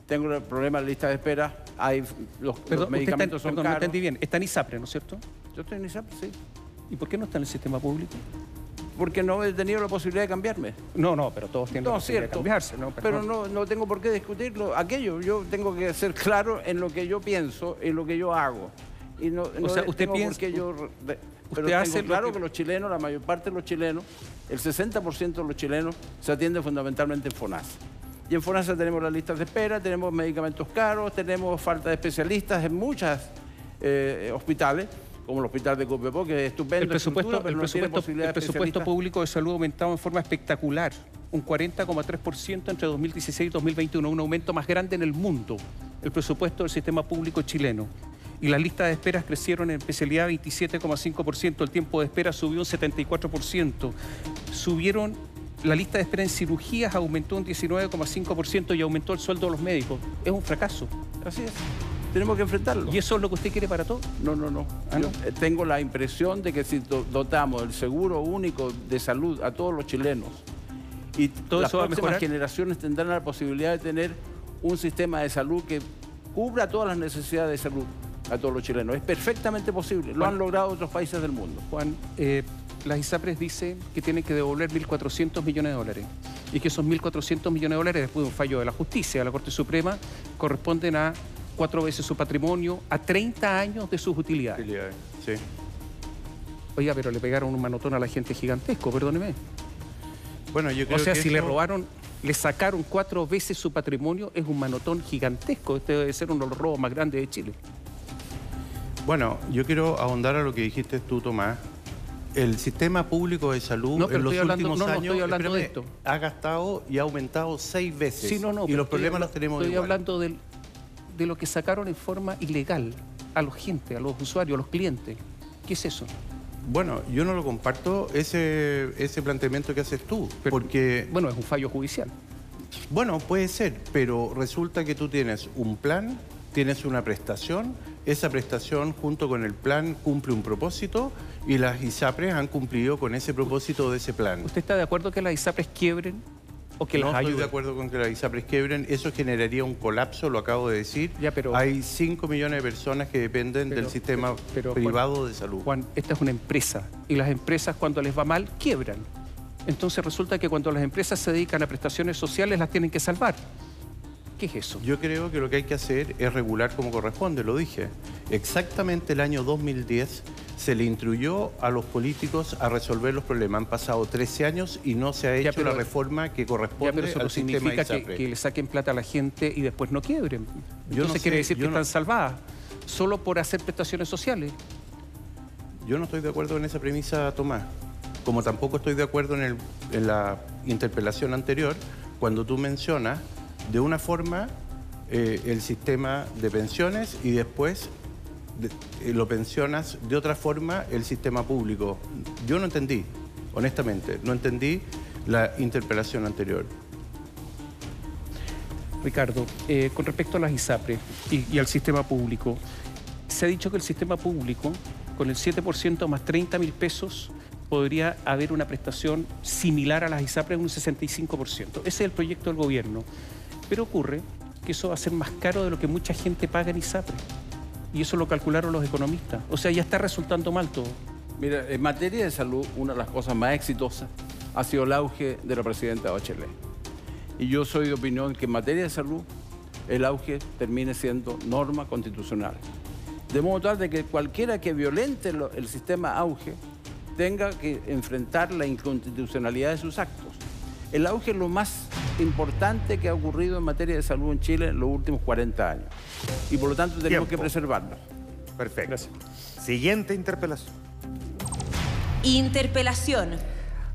S7: tengo el problema de la lista de espera, hay los, medicamentos son caros.
S8: no entendí bien, está en ISAPRE, ¿no es cierto?
S7: Yo estoy en ISAPRE, sí.
S8: ¿Y por qué no está en el sistema público?
S7: Porque no he tenido la posibilidad de cambiarme.
S8: No, no, pero todos tienen la posibilidad de cambiarse, ¿no?
S7: Pero no, no tengo por qué discutirlo. Aquello, yo tengo que ser claro en lo que yo pienso, en lo que yo hago. Y no,
S8: o sea, usted piensa...
S7: Que yo, pero usted hace claro que... los chilenos, la mayor parte de los chilenos, el 60% de los chilenos se atienden fundamentalmente en FONASA. Y en FONASA tenemos las listas de espera, tenemos medicamentos caros, tenemos falta de especialistas en muchos eh, hospitales, como el hospital de Copiapó, que es estupendo.
S8: El presupuesto, el presupuesto, público de salud ha aumentado en forma espectacular, un 40,3% entre 2016 y 2021, un aumento más grande en el mundo, el presupuesto del sistema público chileno. Y las listas de esperas crecieron en especialidad 27,5%, el tiempo de espera subió un 74%, subieron la lista de espera en cirugías aumentó un 19,5% y aumentó el sueldo de los médicos. Es un fracaso.
S7: Así es. Tenemos que enfrentarlo.
S8: ¿Y eso es lo que usted quiere para todo?
S7: No, no, no. Ah, eh, tengo la impresión de que si dotamos el seguro único de salud a todos los chilenos y todas las próximas generaciones tendrán la posibilidad de tener un sistema de salud que cubra todas las necesidades de salud a todos los chilenos. Es perfectamente posible. Lo han logrado otros países del mundo.
S8: Juan, eh, las ISAPRES dicen que tienen que devolver 1.400 millones de dólares y que esos 1.400 millones de dólares, después de un fallo de la justicia de la Corte Suprema, corresponden a cuatro veces su patrimonio, a 30 años de sus utilidades. utilidades
S5: sí.
S8: Oiga, pero le pegaron un manotón a la gente gigantesco, perdóneme.
S5: Bueno, yo creo
S8: o sea, si le robaron, le sacaron cuatro veces su patrimonio, es un manotón gigantesco. Este debe ser uno de los robos más grandes de Chile.
S5: Bueno, yo quiero ahondar a lo que dijiste tú, Tomás, el sistema público de salud en los últimos años ha gastado y ha aumentado seis veces.
S8: Sí, no, no,
S5: y los problemas los tenemos
S8: Estoy hablando de lo que sacaron en forma ilegal a la gente, a los usuarios, a los clientes. ¿Qué es eso?
S5: Bueno, yo no lo comparto ese, ese planteamiento que haces tú, porque...
S8: Bueno, es un fallo judicial.
S5: Bueno, puede ser, pero resulta que tú tienes un plan, tienes una prestación, esa prestación junto con el plan cumple un propósito y las ISAPRES han cumplido con ese propósito de ese plan.
S8: ¿Usted está de acuerdo que las ISAPRES quiebren? O que
S5: no estoy de acuerdo con que las ISAPRES quiebren, eso generaría un colapso, lo acabo de decir.
S8: Ya, pero,
S5: Hay 5 millones de personas que dependen del sistema privado de salud.
S8: Juan, esta es una empresa y las empresas cuando les va mal quiebran. entonces resulta que cuando las empresas se dedican a prestaciones sociales las tienen que salvar. ¿Qué es eso?
S5: Yo creo que lo que hay que hacer es regular como corresponde, lo dije. Exactamente el año 2010 se le instruyó a los políticos a resolver los problemas. Han pasado 13 años y no se ha hecho la reforma que corresponde
S8: pero eso
S5: al
S8: no
S5: sistema
S8: significa que, que le saquen plata a la gente y después no quiebren.
S5: Yo no
S8: Entonces
S5: sé,
S8: quiere decir que
S5: no-
S8: están salvadas solo por hacer prestaciones sociales.
S5: Yo no estoy de acuerdo en esa premisa, Tomás. Como tampoco estoy de acuerdo en, el- en la interpelación anterior, cuando tú mencionas de una forma eh, el sistema de pensiones y después de- eh, lo pensionas de otra forma el sistema público. Yo no entendí, honestamente, no entendí la interpelación anterior.
S8: Ricardo, eh, con respecto a las ISAPRE y, y al sistema público, se ha dicho que el sistema público, con el 7% más 30 mil pesos, podría haber una prestación similar a las ISAPRE, un 65%. Ese es el proyecto del gobierno. Pero ocurre que eso va a ser más caro de lo que mucha gente paga en ISAPRE. Y eso lo calcularon los economistas. O sea, ya está resultando mal todo.
S7: Mira, en materia de salud, una de las cosas más exitosas ha sido el auge de la presidenta Bachelet. Y yo soy de opinión que en materia de salud, el auge termine siendo norma constitucional. De modo tal de que cualquiera que violente el sistema auge tenga que enfrentar la inconstitucionalidad de sus actos. El auge es lo más importante que ha ocurrido en materia de salud en Chile en los últimos 40 años. Y por lo tanto tenemos que preservarlo.
S1: Perfecto. Siguiente interpelación.
S2: Interpelación.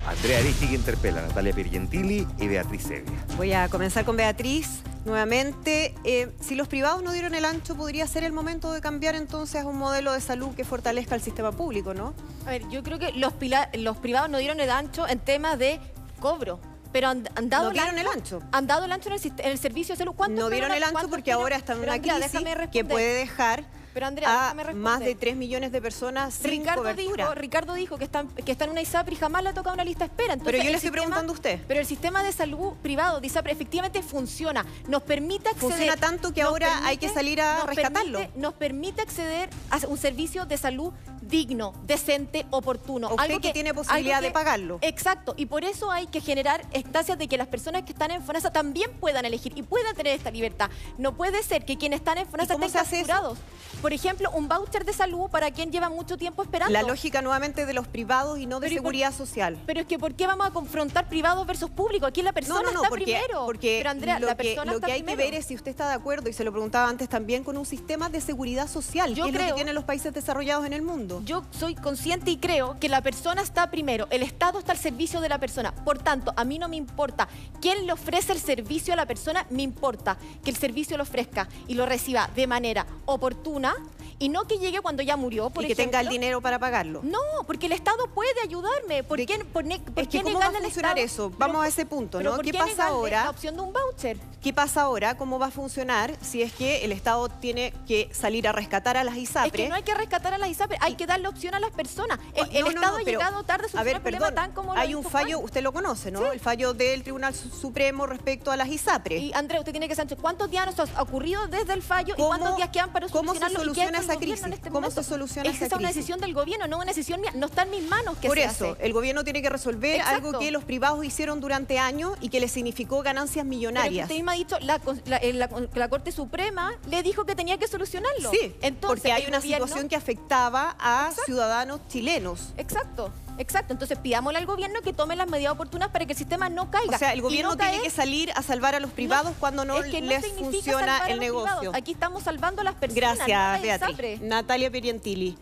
S1: Andrea Aristig interpela a Natalia Pirgentili y Beatriz Evia.
S10: Voy a comenzar con Beatriz. Nuevamente, eh, si los privados no dieron el ancho, podría ser el momento de cambiar entonces a un modelo de salud que fortalezca el sistema público, ¿no?
S3: A ver, yo creo que los, los privados no dieron el ancho en temas de cobro. Pero han, han dado
S10: No dieron el ancho.
S3: Han dado el ancho en el, sist- en el servicio de salud. ¿Cuántos
S10: No dieron el ancho porque ahora está en una
S3: Andrea,
S10: crisis que puede dejar
S3: Pero, Andrea,
S10: a más de 3 millones de personas sin
S3: Ricardo
S10: cobertura.
S3: dijo, Ricardo dijo que está, que está en una ISAPRE y jamás le ha tocado una lista de espera. Entonces,
S10: Pero yo le estoy
S3: sistema-
S10: preguntando a usted.
S3: Pero el sistema de salud privado de ISAPRE efectivamente funciona. Nos permite acceder...
S10: Funciona tanto que ahora hay que salir a
S3: nos
S10: rescatarlo.
S3: permite- nos permite acceder a un servicio de salud digno, decente, oportuno.
S10: A usted que tiene posibilidad
S3: algo
S10: de pagarlo.
S3: Exacto. Y por eso hay que generar instancias de que las personas que están en FONASA también puedan elegir y puedan tener esta libertad. No puede ser que quienes están en FONASA estén capturados. Por ejemplo, un voucher de salud para quien lleva mucho tiempo esperando.
S10: La lógica nuevamente de los privados y no de
S3: Pero ¿y por-
S10: seguridad social.
S3: Pero es que ¿por qué vamos a confrontar privados versus público? Aquí la persona
S10: No, no, no,
S3: está
S10: porque,
S3: primero.
S10: porque
S3: Pero Andrea,
S10: lo
S3: la
S10: que,
S3: persona
S10: lo que hay
S3: primero.
S10: que ver es si usted está de acuerdo, y se lo preguntaba antes también, con un sistema de seguridad social,
S3: Yo
S10: que es lo que tienen los países desarrollados en el mundo.
S3: Yo soy consciente y creo que la persona está primero, el Estado está al servicio de la persona. Por tanto, a mí no me importa quién le ofrece el servicio a la persona, me importa que el servicio lo ofrezca y lo reciba de manera oportuna y no que llegue cuando ya murió, por
S10: y que tenga el dinero para pagarlo.
S3: No, porque el Estado puede ayudarme. ¿Por
S10: De-
S3: qué, por ne- por
S10: Es que
S3: qué
S10: ¿cómo va a funcionar eso? Vamos
S3: Pero-
S10: a ese punto,
S3: pero
S10: ¿no?
S3: ¿por
S10: ¿Qué
S3: qué
S10: pasa ahora?
S3: La opción de un voucher.
S10: ¿Qué pasa ahora? ¿Cómo va a funcionar si es que el Estado tiene que salir a rescatar a las ISAPRE?
S3: Es que no hay que rescatar a las ISAPRE, hay que darle opción a las personas. El,
S10: No,
S3: Estado
S10: no,
S3: ha llegado tarde a
S10: A
S3: solucionar
S10: ver,
S3: problema tan como
S10: hay un fallo, usted lo conoce, ¿no? El fallo del Tribunal Su- Supremo respecto a las ISAPRE.
S3: Y Andrea, usted tiene que saber cuántos días nos ha ocurrido desde el fallo y
S10: ¿Cómo-
S3: cuántos días quedan para
S10: cómo se
S3: solucionarlo. y
S10: esa crisis?
S3: en este
S10: ¿Cómo
S3: momento.
S10: se soluciona
S3: es que
S10: esa
S3: es una
S10: crisis?
S3: decisión del gobierno, no una decisión mía. No está en mis manos que
S10: Por
S3: se
S10: eso,
S3: hace.
S10: el gobierno tiene que resolver
S3: Exacto.
S10: algo que los privados hicieron durante años y que les significó ganancias
S3: Pero
S10: millonarias.
S3: usted misma ha dicho, la, la- eh, la- la Corte Suprema le dijo que tenía que solucionarlo.
S10: Sí,
S3: Entonces,
S10: porque hay una
S3: gobierno-
S10: situación que afectaba a ciudadanos chilenos.
S3: Exacto, exacto. Entonces pidámosle al gobierno que tome las medidas oportunas para que el sistema no caiga.
S10: O sea, el gobierno
S3: no
S10: tiene
S3: caer-
S10: que salir a salvar a los privados cuando no
S3: es que no
S10: les funciona el negocio.
S3: privados. Aquí estamos salvando a las personas.
S10: Gracias, Beatriz. Natalia Perientili.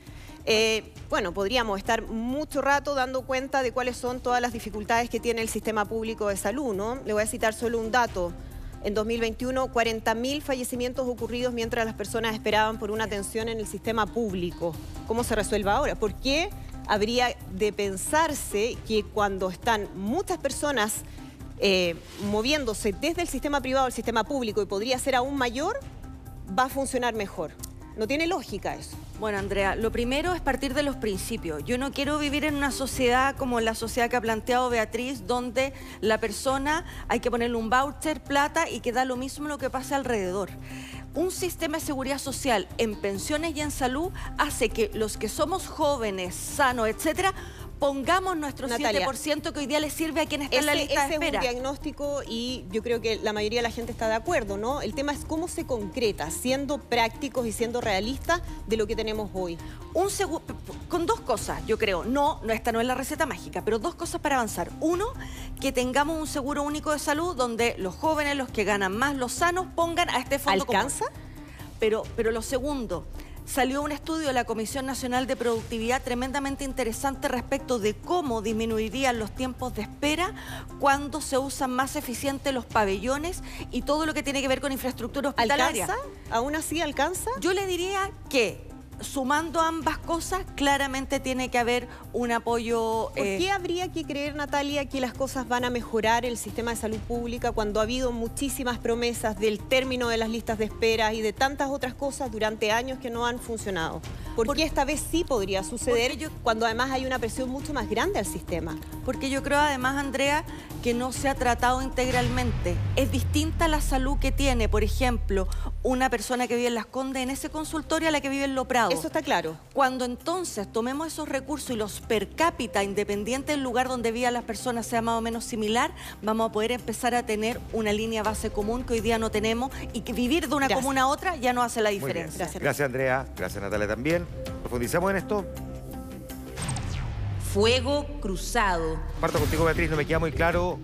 S10: Eh, bueno, podríamos estar mucho rato dando cuenta de cuáles son todas las dificultades que tiene el sistema público de salud, ¿no? Le voy a citar solo un dato. En 2021, 40.000 fallecimientos ocurridos mientras las personas esperaban por una atención en el sistema público. ¿Cómo se resuelve ahora? ¿Por qué habría de pensarse que cuando están muchas personas eh, moviéndose desde el sistema privado al sistema público y podría ser aún mayor, va a funcionar mejor? No tiene lógica eso.
S9: Bueno, Andrea, lo primero es partir de los principios. Yo no quiero vivir en una sociedad como la sociedad que ha planteado Beatriz, donde la persona hay que ponerle un voucher, plata y que da lo mismo lo que pase alrededor. Un sistema de seguridad social en pensiones y en salud hace que los que somos jóvenes, sanos, etcétera, pongamos nuestro
S10: Natalia,
S9: 7% que hoy día le sirve a quien está en la
S10: Ese-
S9: lista de
S10: ese
S9: espera.
S10: es un diagnóstico y yo creo que la mayoría de la gente está de acuerdo, ¿no? El tema es cómo se concreta, siendo prácticos y siendo realistas de lo que tenemos hoy.
S9: Un con dos cosas, yo creo. No, no, esta no es la receta mágica, pero dos cosas para avanzar. Uno, que tengamos un seguro único de salud donde los jóvenes, los que ganan más, los sanos, pongan a este fondo. común.
S10: ¿Alcanza?
S9: Pero, pero lo segundo, salió un estudio de la Comisión Nacional de Productividad tremendamente interesante respecto de cómo disminuirían los tiempos de espera cuando se usan más eficientes los pabellones y todo lo que tiene que ver con infraestructura hospitalaria.
S10: ¿Alcanza? ¿Aún así alcanza?
S9: Yo le diría que sumando ambas cosas, claramente tiene que haber un apoyo.
S10: ¿Por
S9: eh,
S10: qué habría que creer, Natalia, que las cosas van a mejorar el sistema de salud pública cuando ha habido muchísimas promesas del término de las listas de espera y de tantas otras cosas durante años que no han funcionado? ¿Por, qué esta vez sí podría suceder cuando además hay una presión mucho más grande al sistema?
S9: Porque yo creo además, Andrea, que no se ha tratado integralmente. Es distinta la salud que tiene, por ejemplo, una persona que vive en Las Condes en ese consultorio a la que vive en Lo Prado.
S10: Eso está claro.
S9: Cuando entonces tomemos esos recursos y los per cápita, independiente del lugar donde vivan las personas, sea más o menos similar, vamos a poder empezar a tener una línea base común que hoy día no tenemos y que vivir de una
S1: Gracias.
S9: comuna a otra ya no hace la diferencia.
S1: Gracias. Andrea. Gracias, Natalia, también. Profundizamos en esto.
S2: Fuego cruzado.
S1: Parto contigo, Beatriz. No me queda muy claro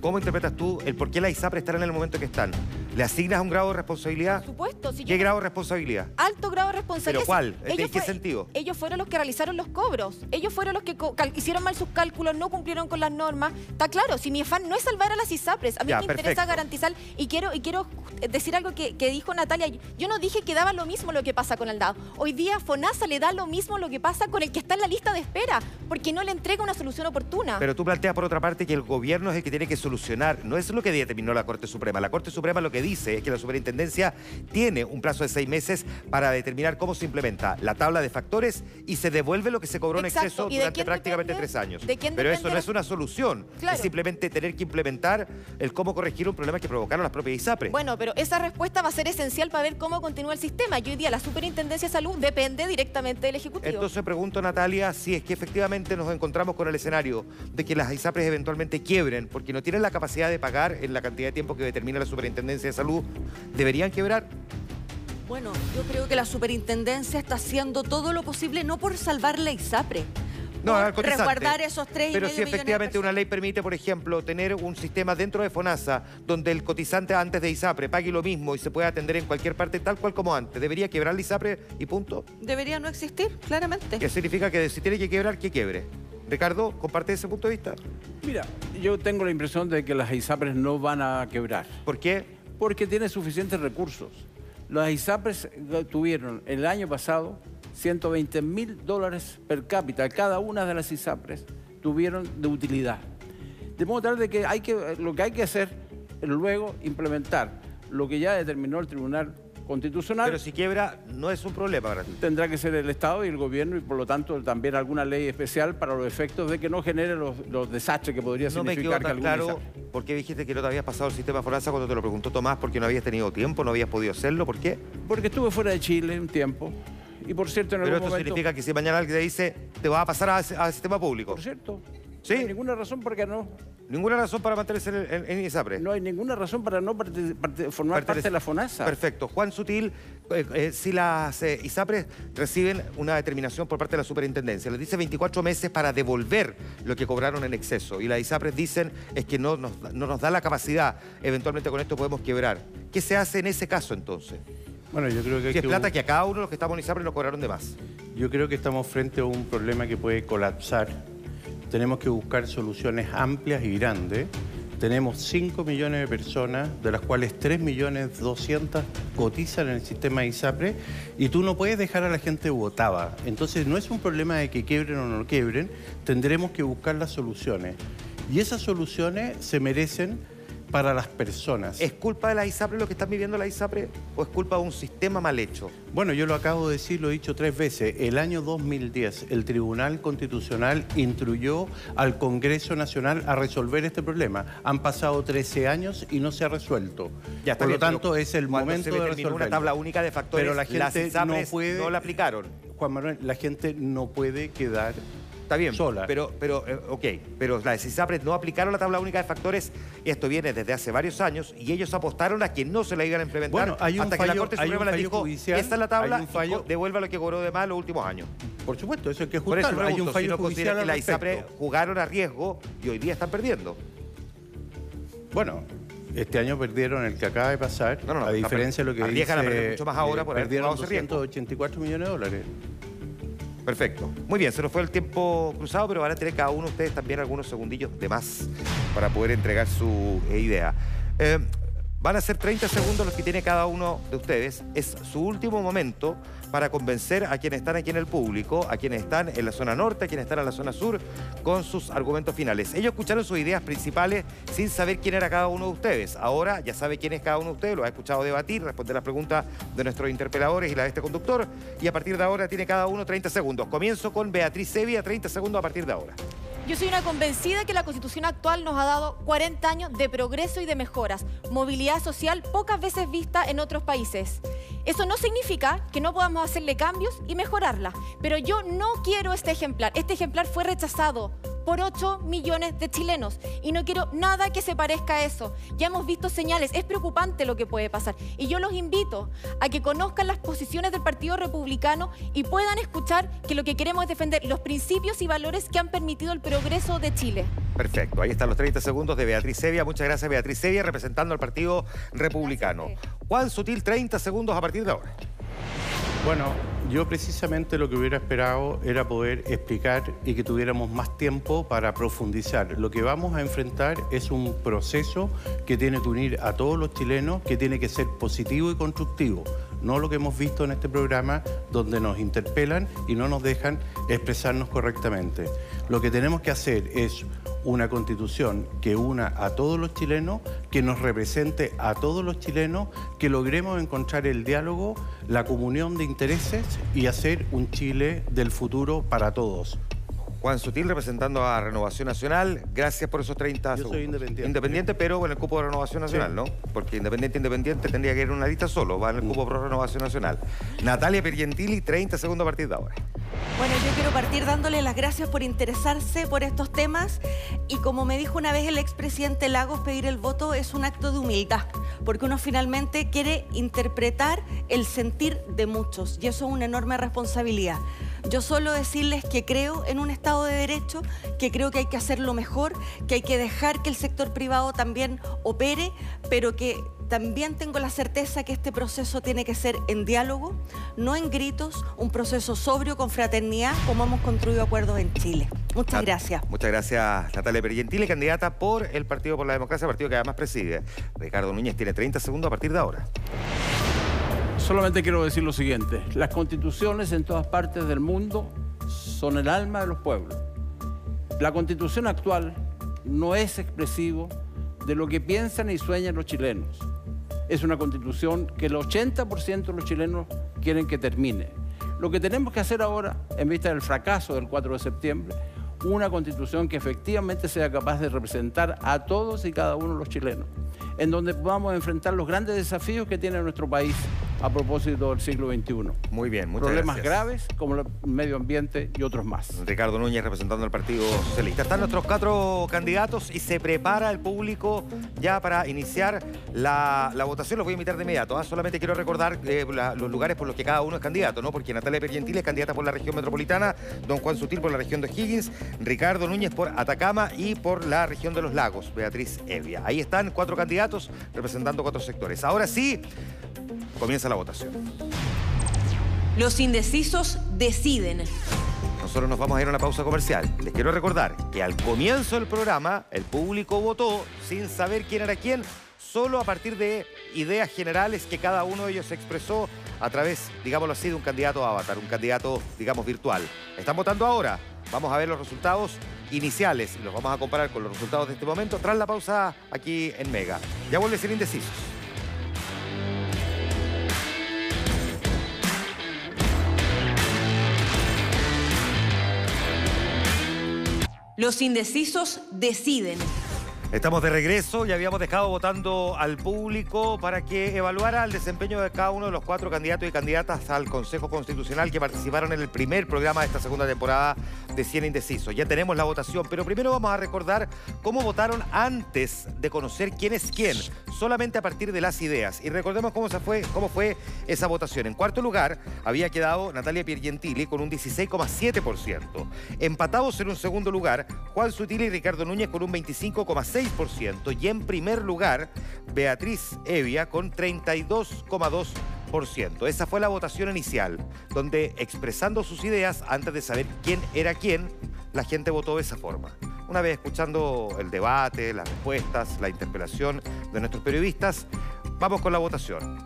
S1: cómo interpretas tú el por qué las ISAPRE están en el momento que están. ¿Le asignas un grado de responsabilidad?
S3: Por supuesto, si
S1: ¿Qué
S3: yo-
S1: grado de responsabilidad?
S3: alto grado de responsabilidad.
S1: ¿Pero cuál?
S3: Ellos
S1: ¿En qué
S3: fue-
S1: sentido?
S3: Ellos fueron los que realizaron los cobros. Ellos fueron los que cal- hicieron mal sus cálculos, no cumplieron con las normas. Está claro, si mi afán no es salvar a las ISAPRES, a mí
S1: Ya,
S3: me interesa garantizar y quiero y quiero decir algo que, que dijo Natalia. Yo no dije que daba lo mismo lo que pasa con el DAO. Hoy día FONASA le da lo mismo lo que pasa con el que está en la lista de espera, porque no le entrega una solución oportuna.
S1: Pero tú planteas por otra parte que el gobierno es el que tiene que solucionar. No es lo que determinó la Corte Suprema. La Corte Suprema lo que dice es que la superintendencia tiene un plazo de seis meses para determinar cómo se implementa la tabla de factores y se devuelve lo que se cobró en exceso
S3: ¿Y de
S1: durante prácticamente
S3: depende?
S1: tres años.
S3: ¿De quién
S1: Pero eso no es una solución.
S3: Claro.
S1: Es simplemente tener que implementar el cómo corregir un problema que provocaron las propias ISAPRES.
S3: Bueno, pero esa respuesta va a ser esencial para ver cómo continúa el sistema. Y hoy día la Superintendencia de Salud depende directamente del Ejecutivo.
S1: Entonces pregunto, Natalia, si es que efectivamente nos encontramos con el escenario de que las ISAPRES eventualmente quiebren porque no tienen la capacidad de pagar en la cantidad de tiempo que determina la Superintendencia de Salud, ¿deberían quebrar?
S9: Bueno, yo creo que la superintendencia está haciendo todo lo posible, no por salvar la ISAPRE,
S1: No,
S9: resguardar esos tres y
S1: Pero
S9: medio
S1: si
S9: de
S1: efectivamente una ley permite, por ejemplo, tener un sistema dentro de FONASA donde el cotizante antes de ISAPRE pague lo mismo y se pueda atender en cualquier parte tal cual como antes, ¿debería quebrar la ISAPRE y punto?
S9: Debería no existir, claramente.
S1: ¿Qué significa que si tiene que quebrar, que quiebre? Ricardo, ¿comparte ese punto de vista?
S7: Mira, yo tengo la impresión de que las ISAPRES no van a quebrar.
S1: ¿Por qué?
S7: Porque tiene suficientes recursos. Las ISAPRES tuvieron el año pasado 120 mil dólares per cápita. Cada una de las ISAPRES tuvieron de utilidad. De modo tal de que, hay que lo que hay que hacer es luego implementar lo que ya determinó el Tribunal Constitucional.
S1: Pero si quiebra, no es un problema para ti.
S7: Tendrá que ser el Estado y el gobierno y por lo tanto también alguna ley especial para los efectos de que no genere los, los desastres que podría
S1: No me quedó
S7: significar que alguna
S1: claro
S7: ISAPRE.
S1: por qué dijiste que no te habías pasado el sistema FONASA cuando te lo preguntó Tomás, porque no habías tenido tiempo, no habías podido hacerlo, ¿por qué?
S7: Porque estuve fuera de Chile un tiempo y por cierto en
S1: Pero
S7: algún
S1: esto
S7: momento...
S1: significa que si mañana alguien te dice, te vas a pasar a- al sistema público.
S7: Por cierto.
S1: ¿Sí?
S7: No hay ninguna razón por qué no.
S1: Ninguna razón para mantenerse en, en- en ISAPRE.
S7: No hay ninguna razón para no parte- parte- formar parte de la FONASA.
S1: Perfecto. Juan Sutil, eh, eh, si las eh, ISAPRES reciben una determinación por parte de la superintendencia, les dice 24 meses para devolver lo que cobraron en exceso. Y las ISAPRES dicen es que no nos, no nos da la capacidad, eventualmente con esto podemos quebrar. ¿Qué se hace en ese caso entonces?
S5: Bueno, yo creo que
S1: Si es
S5: que
S1: plata que a cada uno de los que estamos en ISAPRES nos cobraron de más.
S5: Yo creo que estamos frente a un problema que puede colapsar. Tenemos que buscar soluciones amplias y grandes. Tenemos 5 millones de personas, de las cuales 3 millones 200 cotizan en el sistema ISAPRE, y tú no puedes dejar a la gente botada. Entonces no es un problema de que quiebren o no quiebren, tendremos que buscar las soluciones. Y esas soluciones se merecen para las personas.
S1: ¿Es culpa de la ISAPRE lo que están viviendo la ISAPRE o es culpa de un sistema mal hecho?
S5: Bueno, yo lo acabo de decir, lo he dicho tres veces. El año 2010, el Tribunal Constitucional instruyó al Congreso Nacional a resolver este problema. Han pasado 13 años y no se ha resuelto.
S1: Ya está
S5: Por
S1: bien,
S5: lo tanto, es el momento
S1: se
S5: de resolverlo.
S1: una tabla única de factores,
S5: Pero la
S1: las
S5: gente no puede...
S1: no la aplicaron.
S5: Juan Manuel, la gente no puede quedar
S1: Está bien,
S5: sola.
S1: pero, pero eh, ok, pero las ISAPRES no aplicaron la tabla única de factores esto viene desde hace varios años y ellos apostaron a que no se la iban a implementar
S5: Bueno, hay un
S1: hasta que la
S5: fallo-
S1: Corte Suprema les
S5: fallo
S1: dijo,
S5: judicial,
S1: esta es la tabla
S5: un fallo-
S1: devuelva lo que cobró de más los últimos años.
S5: Por supuesto, eso hay que ajustarlo. Hay un
S1: si
S5: fallo
S1: no consideran
S5: judicial
S1: que ISAPRES
S5: respecto.
S1: jugaron a riesgo y hoy día están perdiendo.
S5: Bueno, este año perdieron el que acaba de pasar,
S1: No, no, no,
S5: a diferencia de lo que dice,
S1: mucho más ahora por haber
S5: perdieron
S1: jugado ese riesgo.
S5: 284 millones de dólares.
S1: Perfecto. Muy bien, se nos fue el tiempo cruzado, pero van a tener cada uno de ustedes también algunos segundillos de más para poder entregar su eh, idea. Eh, van a ser 30 segundos los que tiene cada uno de ustedes. Es su último momento para convencer a quienes están aquí en el público, a quienes están en la zona norte, a quienes están en la zona sur, con sus argumentos finales. Ellos escucharon sus ideas principales sin saber quién era cada uno de ustedes. Ahora ya sabe quién es cada uno de ustedes, lo ha escuchado debatir, responder las preguntas de nuestros interpeladores y la de este conductor. Y a partir de ahora tiene cada uno 30 segundos. Comienzo con Beatriz Sevilla, 30 segundos a partir de ahora.
S3: Yo soy una convencida que la constitución actual nos ha dado 40 años de progreso y de mejoras, movilidad social pocas veces vista en otros países. Eso no significa que no podamos hacerle cambios y mejorarla, pero yo no quiero este ejemplar. Este ejemplar fue rechazado por 8 millones de chilenos y no quiero nada que se parezca a eso. Ya hemos visto señales, es preocupante lo que puede pasar y yo los invito a que conozcan las posiciones del Partido Republicano y puedan escuchar que lo que queremos es defender los principios y valores que han permitido el progreso de Chile.
S1: Perfecto, ahí están los 30 segundos de Beatriz Sevilla. Muchas gracias, Beatriz Sevilla, representando al Partido Republicano. Juan Sutil, 30 segundos a partir de ahora.
S5: Bueno, yo precisamente lo que hubiera esperado era poder explicar y que tuviéramos más tiempo para profundizar. Lo que vamos a enfrentar es un proceso que tiene que unir a todos los chilenos, que tiene que ser positivo y constructivo. No lo que hemos visto en este programa donde nos interpelan y no nos dejan expresarnos correctamente. Lo que tenemos que hacer es una constitución que una a todos los chilenos, que nos represente a todos los chilenos, que logremos encontrar el diálogo, la comunión de intereses y hacer un Chile del futuro para todos.
S1: Juan Sutil representando a Renovación Nacional. Gracias por esos 30
S5: Yo
S1: segundos.
S5: soy independiente.
S1: Independiente, pero con el cupo de Renovación Nacional, ¿no? Porque independiente, independiente tendría que ir en una lista solo. Va en el cupo pro Renovación Nacional. Natalia Pergentili, 30 segundos a partir de ahora.
S9: Bueno, yo quiero partir dándole las gracias por interesarse por estos temas y como me dijo una vez el expresidente Lagos, pedir el voto es un acto de humildad, porque uno finalmente quiere interpretar el sentir de muchos y eso es una enorme responsabilidad. Yo solo decirles que creo en un Estado de Derecho, que creo que hay que hacerlo mejor, que hay que dejar que el sector privado también opere, pero que también tengo la certeza que este proceso tiene que ser en diálogo, no en gritos, un proceso sobrio con fraternidad, como hemos construido acuerdos en Chile. Muchas
S1: Nat-
S9: gracias.
S1: Muchas gracias, Natalia Pergentili, candidata por el Partido por la Democracia, partido que además preside. Ricardo Núñez tiene 30 segundos a partir de ahora.
S7: Solamente quiero decir lo siguiente. Las constituciones en todas partes del mundo son el alma de los pueblos. La constitución actual no es expresivo de lo que piensan y sueñan los chilenos. Es una constitución que el 80% de los chilenos quieren que termine. Lo que tenemos que hacer ahora, en vista del fracaso del 4 de septiembre, una constitución que efectivamente sea capaz de representar a todos y cada uno de los chilenos, en donde podamos enfrentar los grandes desafíos que tiene nuestro país a propósito del siglo XXI.
S1: Muy bien, muchas
S7: Problemas
S1: gracias.
S7: graves como el medio ambiente y otros más.
S1: Ricardo Núñez representando al Partido Socialista. Están nuestros cuatro candidatos y se prepara el público ya para iniciar la, la votación. Los voy a invitar de inmediato. ¿ah? Solamente quiero recordar eh, la- los lugares por los que cada uno es candidato, ¿no? Porque Natalia Pergentili es candidata por la región metropolitana, don Juan Sutil por la región de Higgins, Ricardo Núñez por Atacama y por la región de los lagos, Beatriz Evia. Ahí están cuatro candidatos representando cuatro sectores. Ahora sí, comienza la votación.
S2: Los indecisos deciden.
S1: Nosotros nos vamos a ir a una pausa comercial. Les quiero recordar que al comienzo del programa el público votó sin saber quién era quién, solo a partir de ideas generales que cada uno de ellos expresó a través, digámoslo así, de un candidato avatar, un candidato, digamos, virtual. Están votando ahora. Vamos a ver los resultados iniciales y los vamos a comparar con los resultados de este momento tras la pausa aquí en Mega. Ya vuelve a ser indecisos.
S2: Los indecisos deciden.
S1: Estamos de regreso y habíamos dejado votando al público para que evaluara el desempeño de cada uno de los cuatro candidatos y candidatas al Consejo Constitucional que participaron en el primer programa de esta segunda temporada de 100 Indecisos. Ya tenemos la votación, pero primero vamos a recordar cómo votaron antes de conocer quién es quién, solamente a partir de las ideas. Y recordemos cómo, se fue, cómo fue esa votación. En cuarto lugar había quedado Natalia Piergentili con un 16,7%. Empatados en un segundo lugar, Juan Sutil y Ricardo Núñez con un 25,6% y en primer lugar Beatriz Evia con 32,2%. Esa fue la votación inicial, donde expresando sus ideas antes de saber quién era quién, la gente votó de esa forma. Una vez escuchando el debate, las respuestas, la interpelación de nuestros periodistas, vamos con la votación.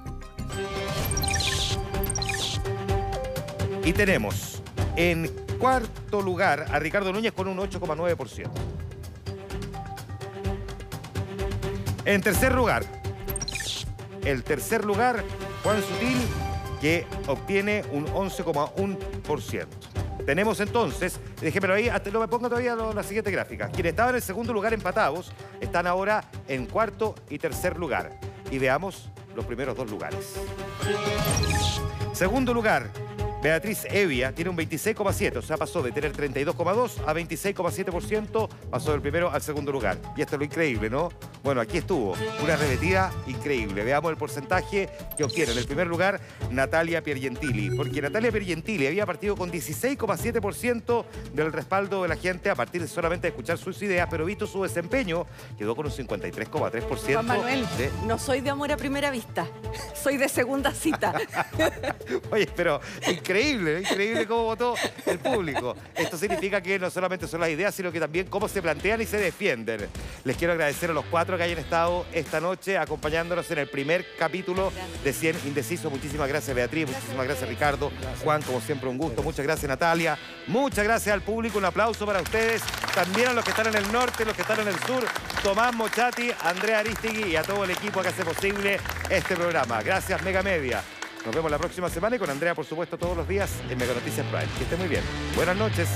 S1: Y tenemos en cuarto lugar a Ricardo Núñez con un 8,9%. En tercer lugar, el tercer lugar, Juan Sutil, que obtiene un 11,1%. Tenemos entonces, déjemelo ahí, hasta no me ponga todavía la siguiente gráfica. Quienes estaban en el segundo lugar empatados están ahora en cuarto y tercer lugar. Y veamos los primeros dos lugares. Segundo lugar, Beatriz Evia tiene un 26,7, o sea, pasó de tener 32,2 a 26,7%, pasó del primero al segundo lugar. Y esto es lo increíble, ¿no? Bueno, aquí estuvo, una repetida increíble. Veamos el porcentaje que obtiene en el primer lugar Natalia Piergentili, porque Natalia Piergentili había partido con 16,7% del respaldo de la gente a partir de solamente de escuchar sus ideas, pero visto su desempeño, quedó con un 53,3%.
S9: Juan Manuel, no soy de amor a primera vista, [laughs] soy de segunda cita. [laughs]
S1: Oye, pero [laughs] increíble, increíble cómo votó el público. Esto significa que no solamente son las ideas, sino que también cómo se plantean y se defienden. Les quiero agradecer a los cuatro que hayan estado esta noche acompañándonos en el primer capítulo de 100 Indecisos. Muchísimas gracias Beatriz, muchísimas gracias Ricardo, Juan, como siempre un gusto. Muchas gracias Natalia, muchas gracias al público, un aplauso para ustedes. También a los que están en el norte, los que están en el sur, Tomás Mochati, Andrea Aristigui y a todo el equipo que hace posible este programa. Gracias Mega Media. Nos vemos la próxima semana y con Andrea, por supuesto, todos los días en Mega Noticias Prime. Que esté muy bien. Buenas noches.